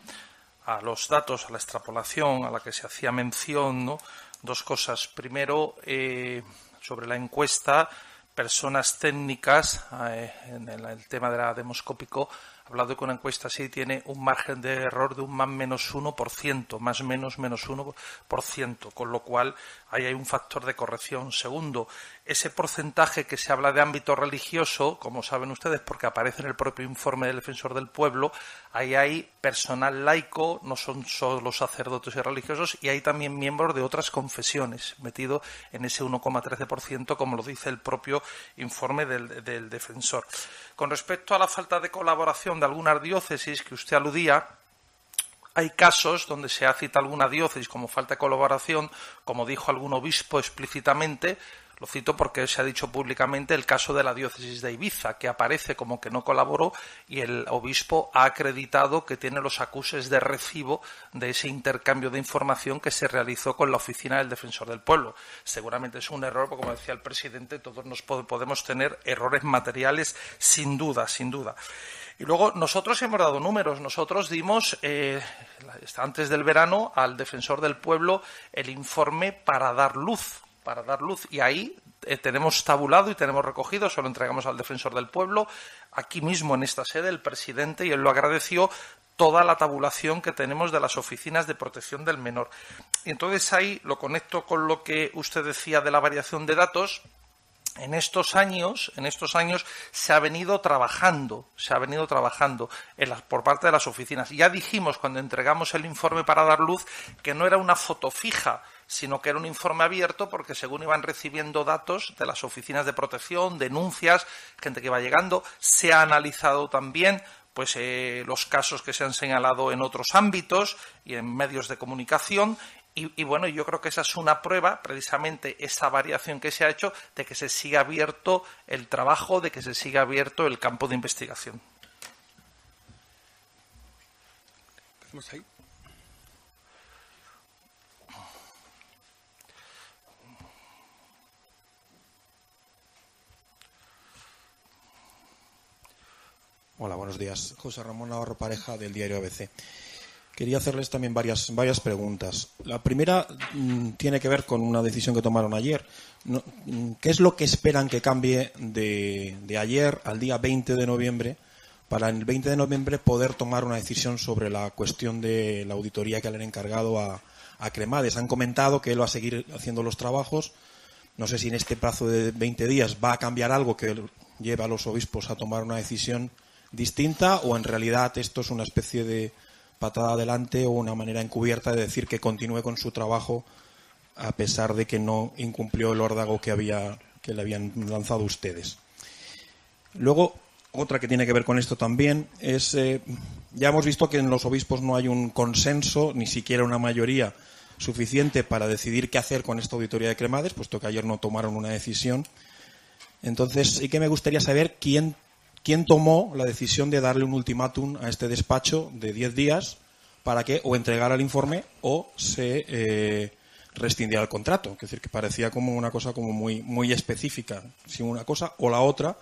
a los datos, a la extrapolación a la que se hacía mención, dos cosas. Primero, eh, sobre la encuesta, personas técnicas, eh, en el, el tema de la demoscópico, hablado que una encuesta así tiene un margen de error de un más menos 1%, más menos menos 1%, con lo cual ahí hay un factor de corrección. Segundo, ese porcentaje que se habla de ámbito religioso, como saben ustedes, porque aparece en el propio informe del defensor del pueblo, ahí hay personal laico, no son solo sacerdotes y religiosos, y hay también miembros de otras confesiones, metido en ese 1,13%, como lo dice el propio informe del, del defensor. Con respecto a la falta de colaboración de algunas diócesis que usted aludía, hay casos donde se ha citado alguna diócesis como falta de colaboración, como dijo algún obispo explícitamente, lo cito porque se ha dicho públicamente el caso de la diócesis de Ibiza, que aparece como que no colaboró y el obispo ha acreditado que tiene los acuses de recibo de ese intercambio de información que se realizó con la oficina del defensor del pueblo. Seguramente es un error, porque como decía el presidente, todos nos podemos tener errores materiales sin duda, sin duda. Y luego nosotros hemos dado números. Nosotros dimos, eh, antes del verano, al defensor del pueblo el informe para dar luz para dar luz. Y ahí eh, tenemos tabulado y tenemos recogido, se lo entregamos al defensor del pueblo, aquí mismo en esta sede, el presidente, y él lo agradeció, toda la tabulación que tenemos de las oficinas de protección del menor. Y entonces ahí lo conecto con lo que usted decía de la variación de datos. En estos años, en estos años se ha venido trabajando, se ha venido trabajando por parte de las oficinas. Ya dijimos cuando entregamos el informe para dar luz que no era una foto fija, sino que era un informe abierto porque según iban recibiendo datos de las oficinas de protección, denuncias, gente que va llegando, se ha analizado también pues eh, los casos que se han señalado en otros ámbitos y en medios de comunicación y, y, bueno, yo creo que esa es una prueba, precisamente esa variación que se ha hecho, de que se siga abierto el trabajo, de que se siga abierto el campo de investigación. Ahí? Hola, buenos días. José Ramón Navarro Pareja del diario ABC. Quería hacerles también varias, preguntas. La primera mm, tiene que ver con una decisión que tomaron ayer. Mm, ¿Qué es lo que esperan que cambie de, ayer al día 20 de noviembre para el 20 de noviembre poder tomar una decisión sobre la cuestión de la auditoría que le han encargado a, a Cremades? Han comentado que él va a seguir haciendo los trabajos. No sé si en este plazo de 20 días va a cambiar algo que lleve a los obispos a tomar una decisión distinta o en realidad esto es una especie de patada adelante o una manera encubierta de decir que continúe con su trabajo a pesar de que no incumplió el órdago que había que le habían lanzado ustedes. Luego, otra que tiene que ver con esto también es eh, ya hemos visto que en los obispos no hay un consenso, ni siquiera una mayoría suficiente para decidir qué hacer con esta auditoría de Cremades, puesto que ayer no tomaron una decisión. Entonces, sí que me gustaría saber quién ¿Quién tomó la decisión de darle un ultimátum a este despacho de 10 días para que o entregara el informe o se eh, el contrato. Es decir, que parecía como una cosa como muy, muy específica, si una cosa o la otra,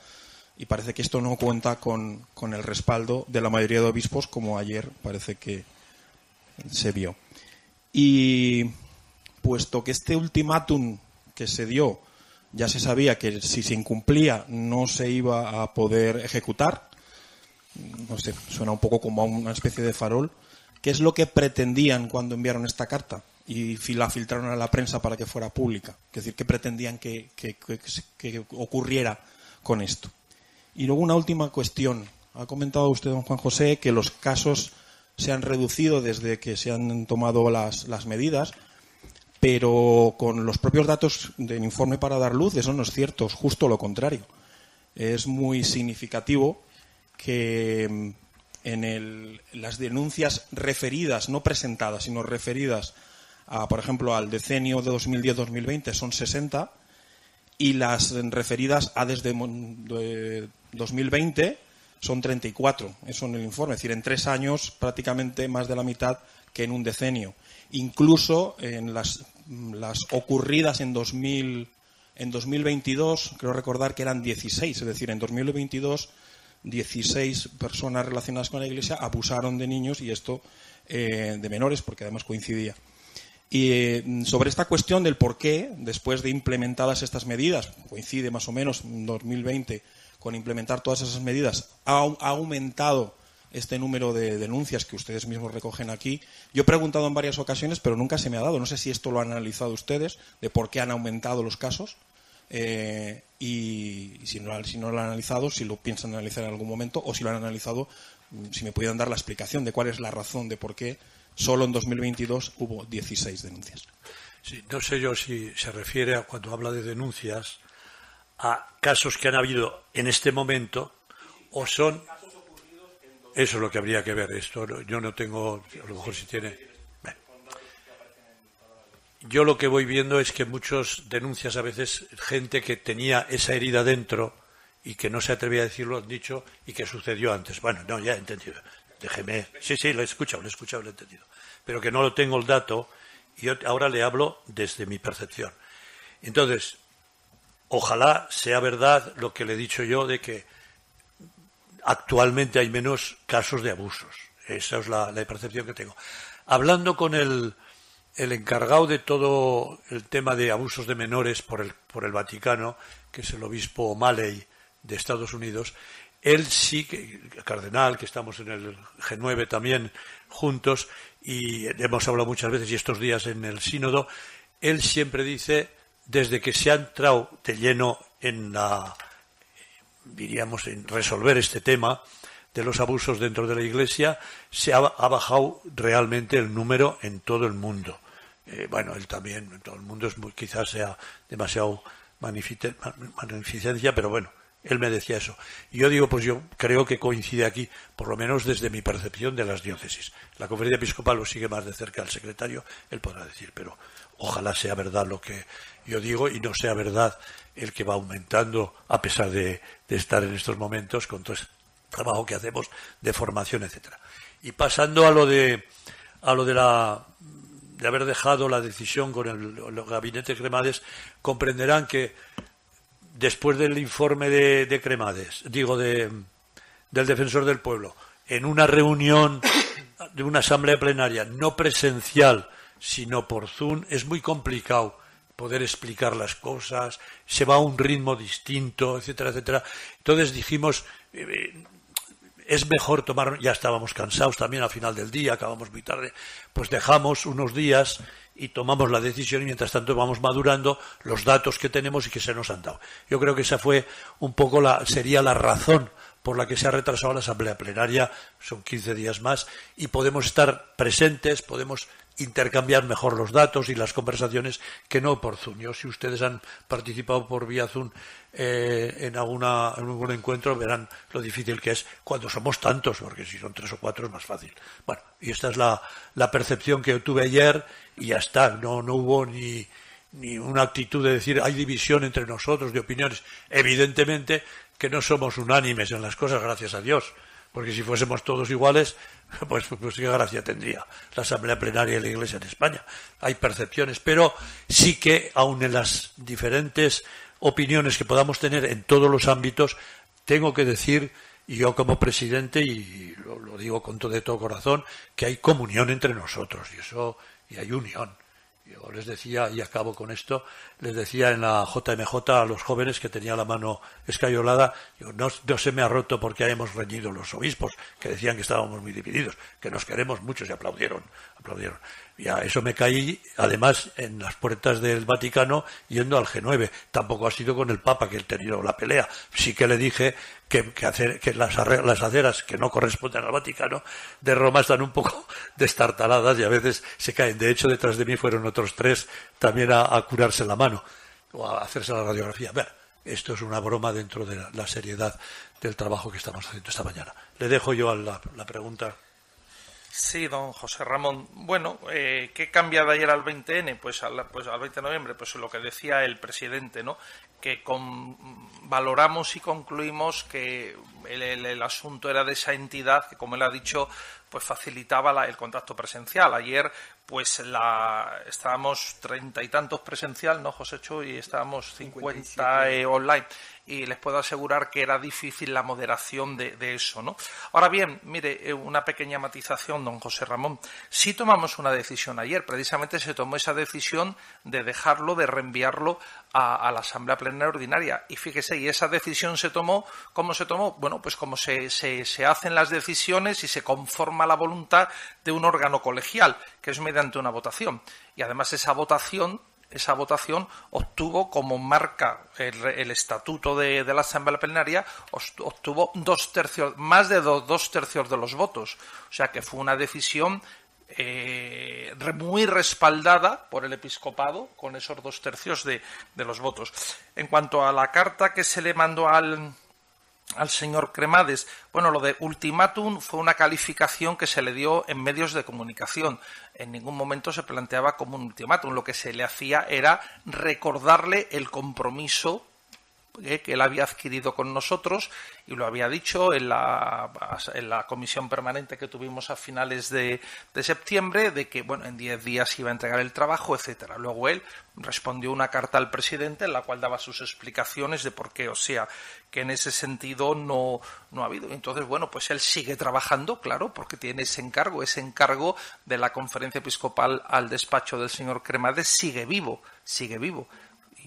y parece que esto no cuenta con, con el respaldo de la mayoría de obispos, como ayer parece que se vio. Y puesto que este ultimátum que se dio ya se sabía que si se incumplía no se iba a poder ejecutar. No sé, suena un poco como a una especie de farol. ¿Qué es lo que pretendían cuando enviaron esta carta y la filtraron a la prensa para que fuera pública? Es decir, ¿qué pretendían que, ocurriera con esto? Y luego una última cuestión. Ha comentado usted, don Juan José, que los casos se han reducido desde que se han tomado las, las medidas pero con los propios datos del informe para dar luz, eso no es cierto, es justo lo contrario. Es muy significativo que mm, en las denuncias referidas, no presentadas, sino referidas, a, por ejemplo, al decenio de 2010-2020 son 60 y las referidas a desde 2020 son 34. Eso en el informe. Es decir, en tres años prácticamente más de la mitad que en un decenio. Incluso en las las ocurridas en, 2000, en 2022, creo recordar que eran 16, es decir, en 2022 16 personas relacionadas con la Iglesia abusaron de niños y esto eh, de menores, porque además coincidía. Y eh, sobre esta cuestión del por qué, después de implementadas estas medidas, coincide más o menos en 2020 con implementar todas esas medidas, ha aumentado este número de denuncias que ustedes mismos recogen aquí. Yo he preguntado en varias ocasiones, pero nunca se me ha dado. No sé si esto lo han analizado ustedes, de por qué han aumentado los casos. Eh, y, si, no, si no lo han analizado, si lo piensan analizar en algún momento, o si lo han analizado, si me pudieran dar la explicación de cuál es la razón de por qué solo en 2022 hubo 16 denuncias. no sé yo si se refiere a cuando habla de denuncias a casos que han habido en este momento o son eso es lo que habría que ver. Esto yo no tengo, a lo mejor si tiene. Yo lo que voy viendo es que muchos denuncias a veces gente que tenía esa herida dentro y que no se atrevía a decirlo han dicho y que sucedió antes. Bueno, no, ya he entendido. Déjeme. Sí, sí, lo he escuchado, lo he escuchado, lo he entendido. Pero que no lo tengo el dato y yo ahora le hablo desde mi percepción. Entonces, ojalá sea verdad lo que le he dicho yo de que actualmente hay menos casos de abusos. Esa es la, percepción que tengo. Hablando con el, encargado de todo el tema de abusos de menores por el, por el Vaticano, que es el obispo Maley de Estados Unidos, él sí, cardenal, que estamos en el G9 también juntos, y hemos hablado muchas veces y estos días en el sínodo, él siempre dice, desde que se ha entrado de lleno en la, diríamos, en resolver este tema de los abusos dentro de la Iglesia, se ha, bajado realmente el número en todo el mundo. Eh, bueno, él también, en todo el mundo es quizás sea demasiado magnificencia, pero bueno, él me decía eso. Y yo digo, pues yo creo que coincide aquí, por lo menos desde mi percepción de las diócesis. La conferencia episcopal lo sigue más de cerca al secretario, él podrá decir, pero ojalá sea verdad lo que yo digo y no sea verdad el que va aumentando a pesar de, estar en estos momentos con todo el trabajo que hacemos de formación, etcétera. Y pasando a lo de a lo de la de haber dejado la decisión con el, gabinete Cremades, comprenderán que después del informe de, Cremades, digo, de, del defensor del pueblo, en una reunión de una asamblea plenaria no presencial, sino por Zoom, es muy complicado poder explicar las cosas, se va a un ritmo distinto, etcétera, etcétera. Entonces dijimos, eh, es mejor tomar, ya estábamos cansados también al final del día, acabamos muy tarde, pues dejamos unos días y tomamos la decisión y mientras tanto vamos madurando los datos que tenemos y que se nos han dado. Yo creo que esa fue un poco la, sería la razón por la que se ha retrasado la asamblea plenaria, son 15 días más, y podemos estar presentes, podemos intercambiar mejor los datos y las conversaciones que no por Zoom. Yo, si ustedes han participado por vía Zoom eh, en, alguna, algún encuentro, verán lo difícil que es cuando somos tantos, porque si son tres o cuatro es más fácil. Bueno, y esta es la, percepción que tuve ayer y ya está. No, no hubo ni, ni una actitud de decir hay división entre nosotros de opiniones. Evidentemente que no somos unánimes en las cosas, gracias a Dios porque si fuésemos todos iguales, pues, pues, qué gracia tendría la Asamblea Plenaria de la Iglesia en España. Hay percepciones, pero sí que, aun en las diferentes opiniones que podamos tener en todos los ámbitos, tengo que decir, y yo como presidente, y lo, lo digo con todo de todo corazón, que hay comunión entre nosotros, y eso, y hay unión. Yo les decía, y acabo con esto, les decía en la JMJ a los jóvenes que tenía la mano escayolada, no, no, se me ha roto porque hayamos reñido los obispos, que decían que estábamos muy divididos, que nos queremos mucho y aplaudieron, aplaudieron. Y a eso me caí, además, en las puertas del Vaticano yendo al G9. Tampoco ha sido con el Papa que he tenido la pelea. Sí que le dije que, hacer, que las, las aceras que no corresponden al Vaticano de Roma están un poco destartaladas y a veces se caen. De hecho, detrás de mí fueron otros tres también a, curarse la mano o a hacerse la radiografía. Esto es una broma dentro de la, seriedad del trabajo que estamos haciendo esta mañana. Le dejo yo a la pregunta. Sí, don José Ramón. Bueno, eh, ¿qué cambia de ayer al 20N? Pues al, pues al 20 de noviembre, pues lo que decía el presidente, ¿no? Que valoramos y concluimos que el, asunto era de esa entidad que, como él ha dicho, pues facilitaba el contacto presencial. Ayer, pues la estábamos treinta y tantos presencial, ¿no, José Chu? Y estábamos cincuenta eh, online y les puedo asegurar que era difícil la moderación de, eso, ¿no? Ahora bien, mire, eh, una pequeña matización, don José Ramón. Si tomamos una decisión ayer, precisamente se tomó esa decisión de dejarlo, de reenviarlo a, la Asamblea Plenaria Ordinaria. Y fíjese, y esa decisión se tomó, ¿cómo se tomó? Bueno, pues como se, se hacen las decisiones y se conforma la voluntad de un órgano colegial, que es mediante una votación. Y además esa votación esa votación obtuvo como marca el, estatuto de, la Asamblea Plenaria, obtuvo dos tercios, más de dos, tercios de los votos. O sea que fue una decisión eh, muy respaldada por el episcopado con esos dos tercios de, los votos. En cuanto a la carta que se le mandó al, al señor Cremades. Bueno, lo de ultimátum fue una calificación que se le dio en medios de comunicación. En ningún momento se planteaba como un ultimátum. Lo que se le hacía era recordarle el compromiso que él había adquirido con nosotros y lo había dicho en la, en la comisión permanente que tuvimos a finales de, septiembre de que bueno en diez días iba a entregar el trabajo etcétera. Luego él respondió una carta al presidente en la cual daba sus explicaciones de por qué o sea que en ese sentido no, no ha habido. Entonces bueno pues él sigue trabajando claro porque tiene ese encargo. Ese encargo de la conferencia episcopal al despacho del señor Cremades sigue vivo sigue vivo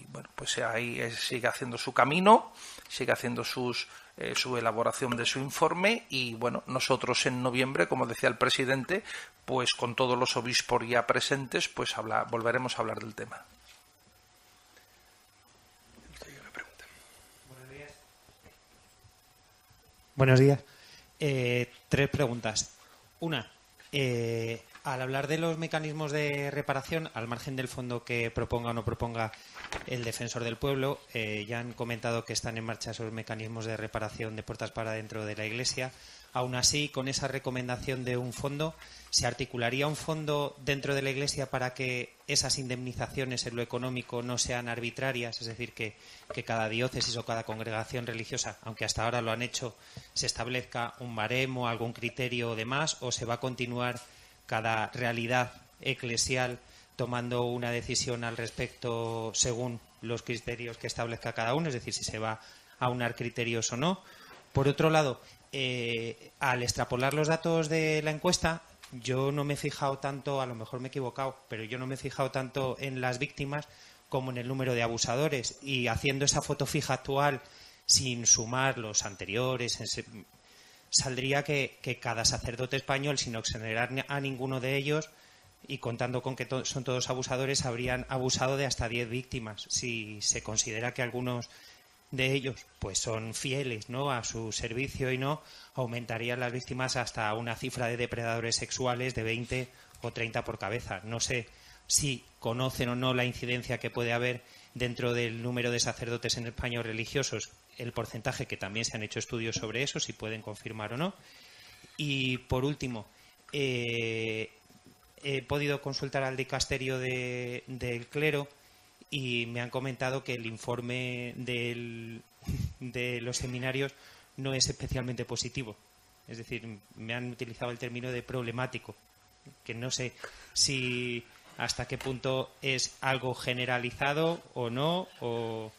bueno, pues ahí sigue haciendo su camino, sigue haciendo sus, eh, su elaboración de su informe y bueno, nosotros en noviembre, como decía el presidente, pues con todos los obispos ya presentes, pues habla, volveremos a hablar del tema. Buenos días. Buenos días. Eh, tres preguntas. Una, eh, al hablar de los mecanismos de reparación, al margen del fondo que proponga o no proponga el defensor del pueblo, eh, ya han comentado que están en marcha esos mecanismos de reparación de puertas para dentro de la Iglesia. Aún así, con esa recomendación de un fondo, ¿se articularía un fondo dentro de la Iglesia para que esas indemnizaciones en lo económico no sean arbitrarias? Es decir, que, que cada diócesis o cada congregación religiosa, aunque hasta ahora lo han hecho, se establezca un baremo, algún criterio de más, o se va a continuar cada realidad eclesial tomando una decisión al respecto según los criterios que establezca cada uno, es decir, si se va a unar criterios o no. Por otro lado, eh, al extrapolar los datos de la encuesta, yo no me he fijado tanto, a lo mejor me he equivocado, pero yo no me he fijado tanto en las víctimas como en el número de abusadores. Y haciendo esa foto fija actual, sin sumar los anteriores, saldría que, cada sacerdote español, sin exonerar a ninguno de ellos, y contando con que son todos abusadores, habrían abusado de hasta 10 víctimas. Si se considera que algunos de ellos pues son fieles ¿no? a su servicio y no, aumentarían las víctimas hasta una cifra de depredadores sexuales de 20 o 30 por cabeza. No sé si conocen o no la incidencia que puede haber dentro del número de sacerdotes en España religiosos el porcentaje, que también se han hecho estudios sobre eso, si pueden confirmar o no. Y por último, eh, he podido consultar al dicasterio del clero y me han comentado que el informe de los seminarios no es especialmente positivo. Es decir, me han utilizado el término de problemático, que no sé si hasta qué punto es algo generalizado o no, o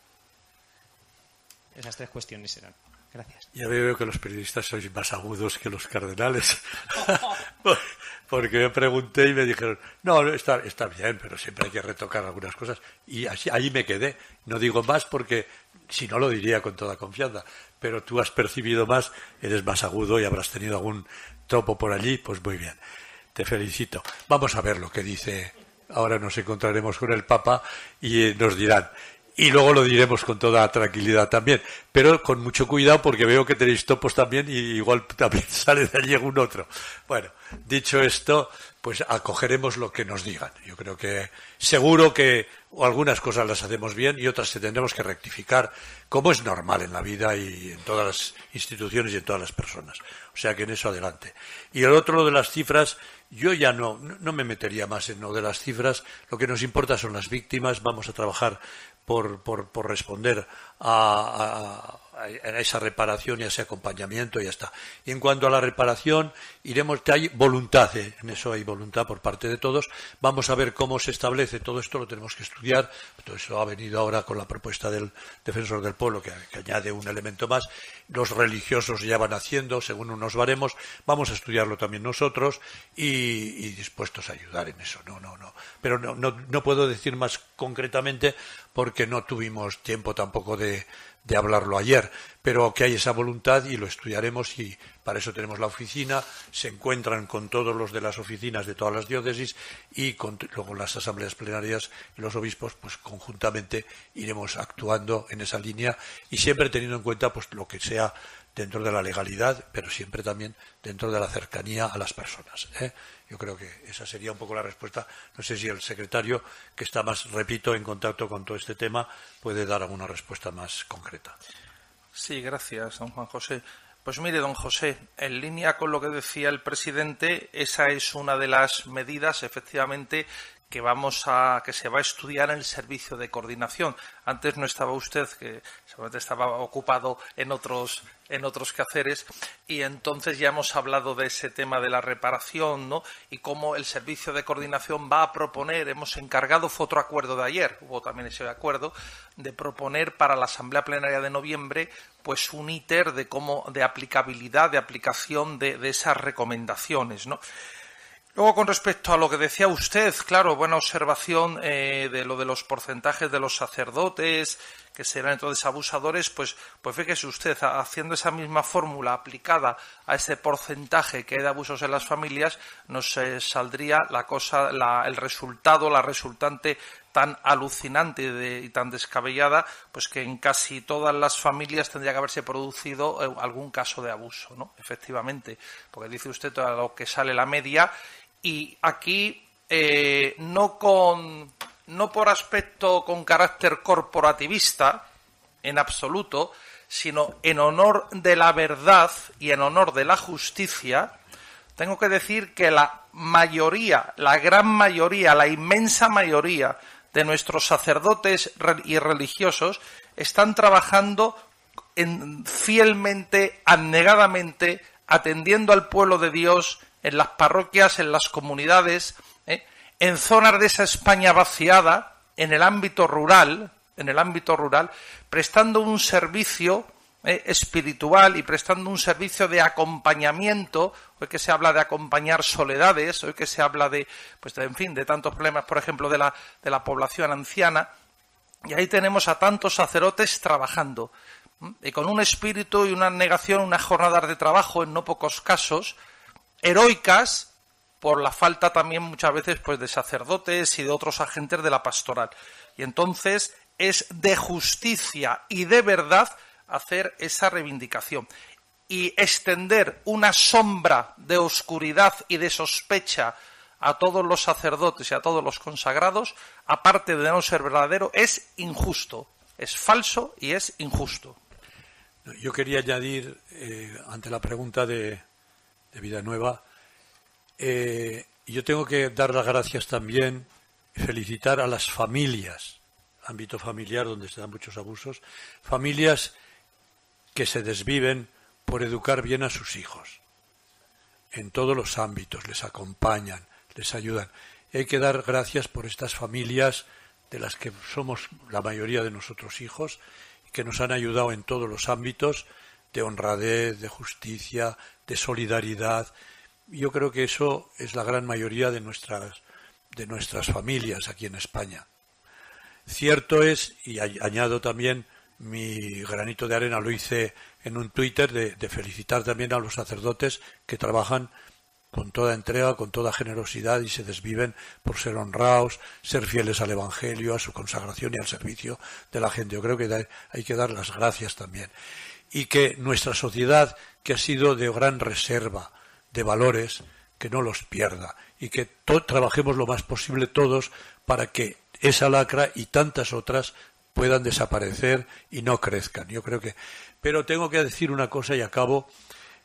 esas tres cuestiones serán. Gracias. Ya veo que los periodistas sois más agudos que los cardenales. Porque me pregunté y me dijeron, no, está, está bien, pero siempre hay que retocar algunas cosas. Y así, ahí me quedé. No digo más porque si no lo diría con toda confianza. Pero tú has percibido más, eres más agudo y habrás tenido algún topo por allí. Pues muy bien. Te felicito. Vamos a ver lo que dice. Ahora nos encontraremos con el Papa y nos dirán y luego lo diremos con toda tranquilidad también, pero con mucho cuidado porque veo que tenéis topos también y igual también sale de allí algún otro. Bueno, dicho esto, pues acogeremos lo que nos digan. Yo creo que seguro que algunas cosas las hacemos bien y otras tendremos que rectificar, como es normal en la vida y en todas las instituciones y en todas las personas. O sea que en eso adelante. Y el otro, lo de las cifras, yo ya no, no me metería más en lo de las cifras. Lo que nos importa son las víctimas. Vamos a trabajar por, por, por responder a, esa reparación y a ese acompañamiento y ya está. Y en cuanto a la reparación, iremos, hay voluntad, eh, en eso hay voluntad por parte de todos. Vamos a ver cómo se establece todo esto, lo tenemos que estudiar. Todo eso ha venido ahora con la propuesta del defensor del pueblo, que, añade un elemento más. Los religiosos ya van haciendo, según unos baremos. Vamos a estudiarlo también nosotros y, dispuestos a ayudar en eso. No, no, no. Pero no, no, no puedo decir más concretamente porque no tuvimos tiempo tampoco de, de hablarlo ayer, pero que hay esa voluntad y lo estudiaremos y para eso tenemos la oficina, se encuentran con todos los de las oficinas de todas las diócesis y con, luego las asambleas plenarias y los obispos, pues conjuntamente iremos actuando en esa línea y siempre teniendo en cuenta pues lo que sea dentro de la legalidad, pero siempre también dentro de la cercanía a las personas. ¿eh? Yo creo que esa sería un poco la respuesta. No sé si el secretario, que está más, repito, en contacto con todo este tema, puede dar alguna respuesta más concreta. Sí, gracias, don Juan José. Pues mire, don José, en línea con lo que decía el presidente, esa es una de las medidas, efectivamente, que vamos a que se va a estudiar en el servicio de coordinación. Antes no estaba usted, que seguramente estaba ocupado en otros en otros quehaceres y entonces ya hemos hablado de ese tema de la reparación, ¿no? Y cómo el servicio de coordinación va a proponer, hemos encargado fue otro acuerdo de ayer, hubo también ese acuerdo de proponer para la asamblea plenaria de noviembre pues un íter de cómo de aplicabilidad, de aplicación de, de esas recomendaciones, ¿no? Luego, con respecto a lo que decía usted, claro, buena observación eh, de lo de los porcentajes de los sacerdotes, que serán entonces abusadores, pues, pues fíjese usted, haciendo esa misma fórmula aplicada a ese porcentaje que hay de abusos en las familias, nos eh, saldría la cosa, el resultado, la resultante tan alucinante y tan descabellada, pues que en casi todas las familias tendría que haberse producido eh, algún caso de abuso, ¿no? Efectivamente, porque dice usted todo lo que sale la media y aquí eh, no con no por aspecto con carácter corporativista en absoluto, sino en honor de la verdad y en honor de la justicia, tengo que decir que la mayoría, la gran mayoría, la inmensa mayoría de nuestros sacerdotes y religiosos están trabajando fielmente, abnegadamente, atendiendo al pueblo de Dios en las parroquias, en las comunidades, ¿eh? en zonas de esa España vaciada, en el ámbito rural, en el ámbito rural, prestando un servicio ¿eh? espiritual y prestando un servicio de acompañamiento, hoy que se habla de acompañar soledades, hoy que se habla de, pues en fin, de tantos problemas, por ejemplo, de la, de la población anciana, y ahí tenemos a tantos sacerdotes trabajando, y con un espíritu y una negación, unas jornadas de trabajo en no pocos casos, heroicas por la falta también muchas veces pues de sacerdotes y de otros agentes de la pastoral. Y entonces es de justicia y de verdad hacer esa reivindicación y extender una sombra de oscuridad y de sospecha a todos los sacerdotes y a todos los consagrados, aparte de no ser verdadero, es injusto, es falso y es injusto. Yo quería añadir, eh, ante la pregunta de, de Vida Nueva. Eh, yo tengo que dar las gracias también, felicitar a las familias, ámbito familiar donde se dan muchos abusos, familias que se desviven por educar bien a sus hijos. En todos los ámbitos les acompañan, les ayudan. hay que dar gracias por estas familias de las que somos la mayoría de nosotros hijos, que nos han ayudado en todos los ámbitos de honradez, de justicia, de solidaridad. Yo creo que eso es la gran mayoría de nuestras, de nuestras familias aquí en España. Cierto es, y añado también mi granito de arena, lo hice en un Twitter, de, de felicitar también a los sacerdotes que trabajan con toda entrega, con toda generosidad y se desviven por ser honrados, ser fieles al Evangelio, a su consagración y al servicio de la gente. Yo creo que hay que dar las gracias también y que nuestra sociedad, que ha sido de gran reserva de valores, que no los pierda y que trabajemos lo más posible todos para que esa lacra y tantas otras puedan desaparecer y no crezcan. Yo creo que. Pero tengo que decir una cosa y acabo.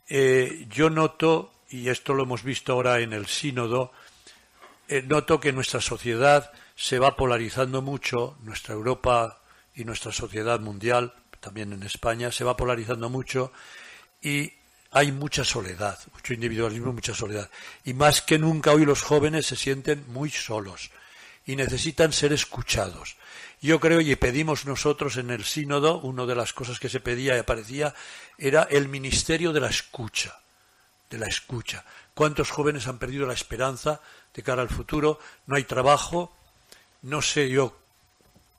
Eh, yo noto, y esto lo hemos visto ahora en el sínodo, eh, noto que nuestra sociedad se va polarizando mucho, nuestra Europa y nuestra sociedad mundial, también en España, se va polarizando mucho y hay mucha soledad, mucho individualismo, mucha soledad. Y más que nunca hoy los jóvenes se sienten muy solos y necesitan ser escuchados. Yo creo y pedimos nosotros en el sínodo, una de las cosas que se pedía y aparecía era el ministerio de la escucha, de la escucha. ¿Cuántos jóvenes han perdido la esperanza de cara al futuro? No hay trabajo, no sé yo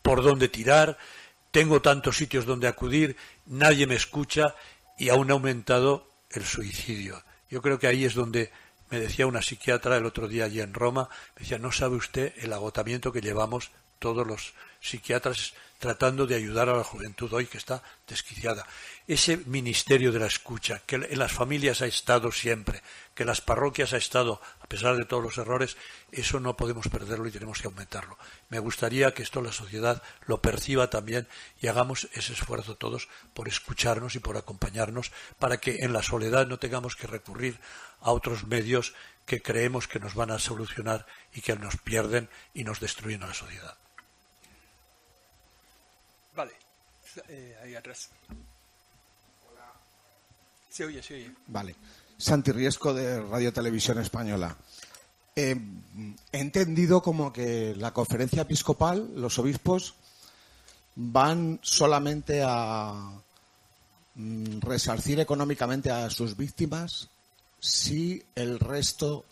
por dónde tirar, tengo tantos sitios donde acudir, nadie me escucha y aún ha aumentado el suicidio. Yo creo que ahí es donde me decía una psiquiatra el otro día allí en Roma, me decía, no sabe usted el agotamiento que llevamos todos los psiquiatras tratando de ayudar a la juventud hoy que está desquiciada. Ese ministerio de la escucha, que en las familias ha estado siempre, que las parroquias ha estado, a pesar de todos los errores, eso no podemos perderlo y tenemos que aumentarlo. Me gustaría que esto la sociedad lo perciba también y hagamos ese esfuerzo todos por escucharnos y por acompañarnos para que en la soledad no tengamos que recurrir a otros medios que creemos que nos van a solucionar y que nos pierden y nos destruyen a la sociedad. Vale, eh, ahí atrás. Se oye, se oye. Vale. Santi Riesco de Radio Televisión Española. Eh, he entendido como que la conferencia episcopal, los obispos, van solamente a mm, resarcir económicamente a sus víctimas si el resto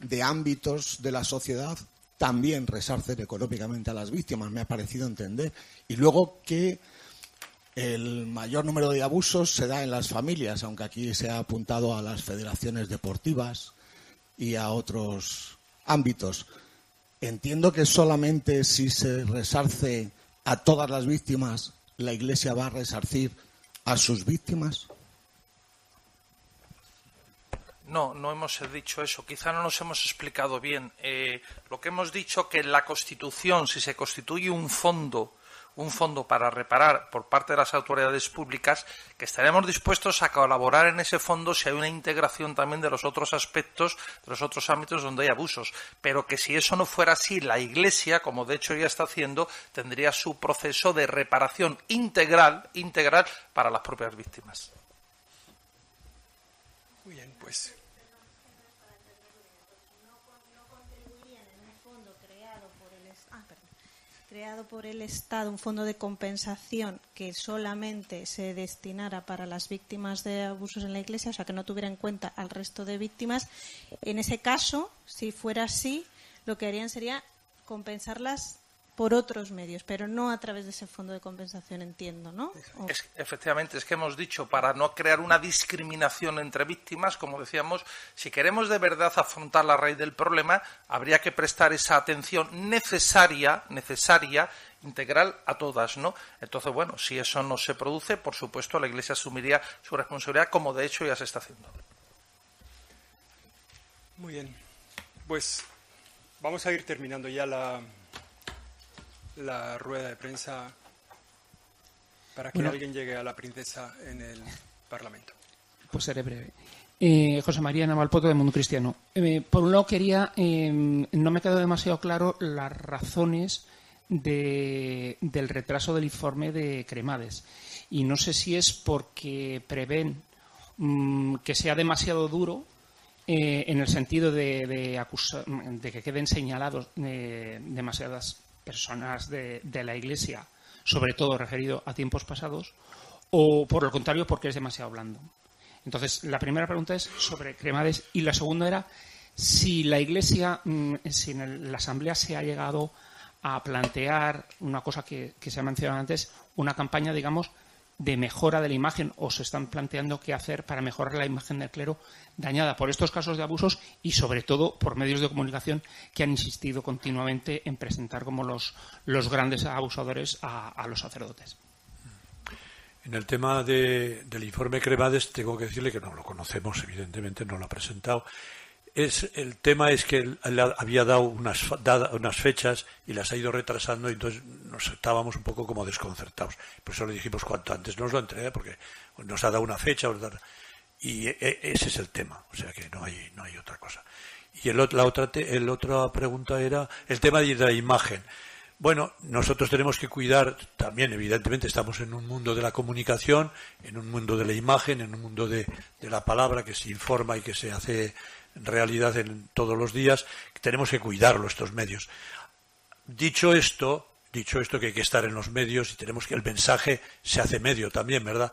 de ámbitos de la sociedad también resarcen económicamente a las víctimas, me ha parecido entender. Y luego que el mayor número de abusos se da en las familias, aunque aquí se ha apuntado a las federaciones deportivas y a otros ámbitos. Entiendo que solamente si se resarce a todas las víctimas, la Iglesia va a resarcir a sus víctimas. No, no hemos dicho eso. Quizá no nos hemos explicado bien. Eh, lo que hemos dicho que en la Constitución, si se constituye un fondo, un fondo para reparar por parte de las autoridades públicas, que estaremos dispuestos a colaborar en ese fondo si hay una integración también de los otros aspectos, de los otros ámbitos donde hay abusos. Pero que si eso no fuera así, la Iglesia, como de hecho ya está haciendo, tendría su proceso de reparación integral, integral para las propias víctimas. Pues creado por el Estado un fondo de compensación que solamente se destinara para las víctimas de abusos en la Iglesia, o sea, que no tuviera en cuenta al resto de víctimas, en ese caso, si fuera así, lo que harían sería compensarlas por otros medios, pero no a través de ese fondo de compensación, entiendo, ¿no? efectivamente, es que hemos dicho, para no crear una discriminación entre víctimas, como decíamos, si queremos de verdad afrontar la raíz del problema, habría que prestar esa atención necesaria, necesaria, integral a todas, ¿no? Entonces, bueno, si eso no se produce, por supuesto, la Iglesia asumiría su responsabilidad, como de hecho ya se está haciendo. Muy bien. Pues vamos a ir terminando ya la, la rueda de prensa para que alguien llegue a la princesa en el Parlamento. Pues seré breve. Eh, José María Navalpoto de Mundo Cristiano. Eh, por un lado quería, eh, no me quedó demasiado claro las razones del retraso del informe de Cremades. Y no sé si es porque prevén mm, que sea demasiado duro en el sentido de, de que queden señalados demasiadas personas de, la Iglesia, sobre todo referido a tiempos pasados, o por lo contrario porque es demasiado blando. Entonces, la primera pregunta es sobre Cremades y la segunda era si la Iglesia, mm, si en la Asamblea se ha llegado a plantear una cosa que, que se ha mencionado antes, una campaña, digamos, de mejora de la imagen o se están planteando qué hacer para mejorar la imagen del clero dañada por estos casos de abusos y sobre todo por medios de comunicación que han insistido continuamente en presentar como los, los grandes abusadores a, los sacerdotes. En el tema del informe Cremades tengo que decirle que no lo conocemos, evidentemente no lo ha presentado es el tema es que había dado unas, unas fechas y las ha ido retrasando y entonces nos estábamos un poco como desconcertados. Por eso le dijimos cuanto antes nos lo entregue porque nos ha dado una fecha y e, e, ese es el tema, o sea que no hay no hay otra cosa. Y el, la otra el otra pregunta era el tema de la imagen. Bueno, nosotros tenemos que cuidar también, evidentemente, estamos en un mundo de la comunicación, en un mundo de la imagen, en un mundo de, de la palabra que se informa y que se hace realidad en todos los días, tenemos que cuidarlo estos medios. Dicho esto, dicho esto que hay que estar en los medios y tenemos que el mensaje se hace medio también, ¿verdad?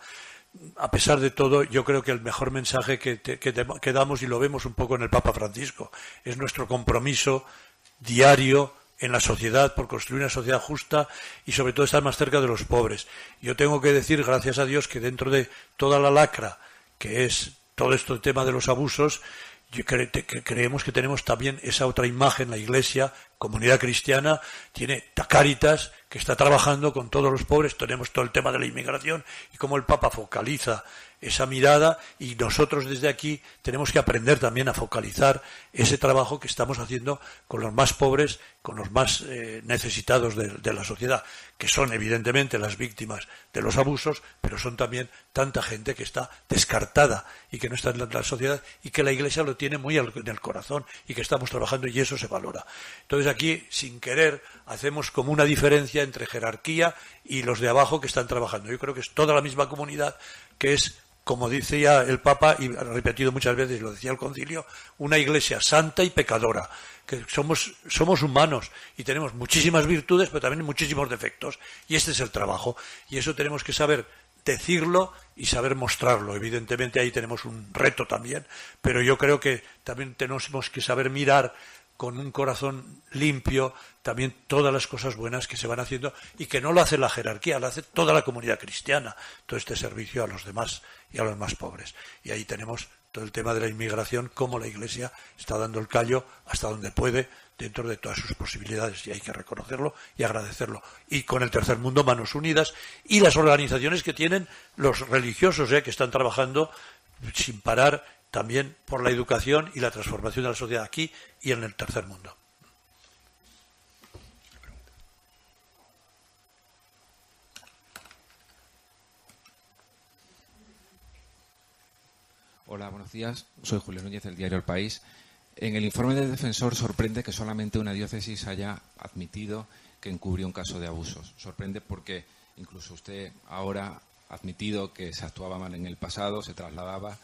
A pesar de todo, yo creo que el mejor mensaje que, que damos, y lo vemos un poco en el Papa Francisco, es nuestro compromiso diario en la sociedad por construir una sociedad justa y sobre todo estar más cerca de los pobres. Yo tengo que decir, gracias a Dios, que dentro de toda la lacra que es todo este tema de los abusos, creemos que tenemos también esa otra imagen, la Iglesia, comunidad cristiana, tiene Tacáritas, que está trabajando con todos los pobres, tenemos todo el tema de la inmigración y cómo el Papa focaliza esa mirada y nosotros desde aquí tenemos que aprender también a focalizar ese trabajo que estamos haciendo con los más pobres, con los más eh, necesitados de, la sociedad, que son evidentemente las víctimas de los abusos, pero son también tanta gente que está descartada y que no está en la, sociedad y que la Iglesia lo tiene muy en el corazón y que estamos trabajando y eso se valora. Entonces aquí, sin querer, hacemos como una diferencia entre jerarquía y los de abajo que están trabajando. Yo creo que es toda la misma comunidad que es como decía el Papa, y ha repetido muchas veces, lo decía el concilio, una iglesia santa y pecadora, que somos, somos humanos y tenemos muchísimas virtudes, pero también muchísimos defectos, y este es el trabajo, y eso tenemos que saber decirlo y saber mostrarlo. Evidentemente ahí tenemos un reto también, pero yo creo que también tenemos que saber mirar con un corazón limpio también todas las cosas buenas que se van haciendo y que no lo hace la jerarquía, lo hace toda la comunidad cristiana, todo este servicio a los demás y a los más pobres. Y ahí tenemos todo el tema de la inmigración, cómo la Iglesia está dando el callo hasta donde puede dentro de todas sus posibilidades y hay que reconocerlo y agradecerlo. Y con el tercer mundo, manos unidas y las organizaciones que tienen los religiosos ¿eh? que están trabajando sin parar también por la educación y la transformación de la sociedad aquí y en el tercer mundo. Hola, buenos días. Soy Julio Núñez del diario El País. En el informe del defensor sorprende que solamente una diócesis haya admitido que encubrió un caso de abusos. Sorprende porque incluso usted ahora ha admitido que se actuaba mal en el pasado, se trasladaba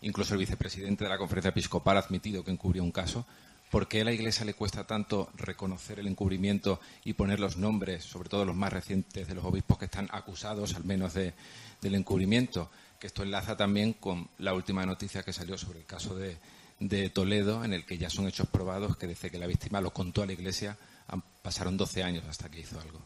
Incluso el vicepresidente de la conferencia episcopal ha admitido que encubrió un caso. ¿Por qué a la Iglesia le cuesta tanto reconocer el encubrimiento y poner los nombres, sobre todo los más recientes, de los obispos que están acusados, al menos, del encubrimiento? Que esto enlaza también con la última noticia que salió sobre el caso de, de Toledo, en el que ya son hechos probados que desde que la víctima lo contó a la Iglesia pasaron 12 años hasta que hizo algo.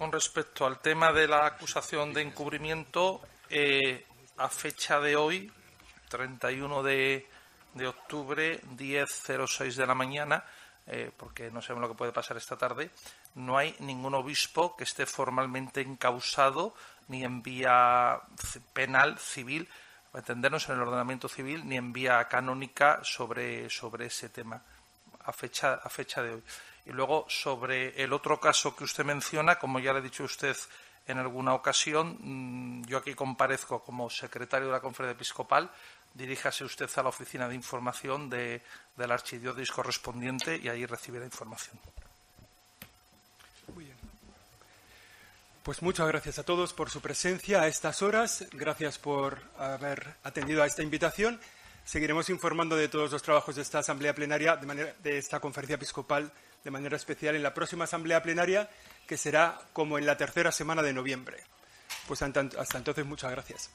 Con respecto al tema de la acusación de encubrimiento, eh, a fecha de hoy, 31 de, de octubre, 10.06 de la mañana, eh, porque no sabemos lo que puede pasar esta tarde, no hay ningún obispo que esté formalmente encausado ni en vía penal, civil, para entendernos en el ordenamiento civil, ni en vía canónica sobre, sobre ese tema, a fecha, a fecha de hoy. Y luego, sobre el otro caso que usted menciona, como ya le ha dicho usted en alguna ocasión, mm, yo aquí comparezco como secretario de la conferencia episcopal. Diríjase usted a la oficina de información de, del archidiócesis correspondiente y ahí recibirá información. Muy bien. Pues muchas gracias a todos por su presencia a estas horas. Gracias por haber atendido a esta invitación. Seguiremos informando de todos los trabajos de esta asamblea plenaria, de, manera, de esta conferencia episcopal de manera especial en la próxima asamblea plenaria, que será como en la tercera semana de noviembre. Pues hasta entonces, muchas gracias.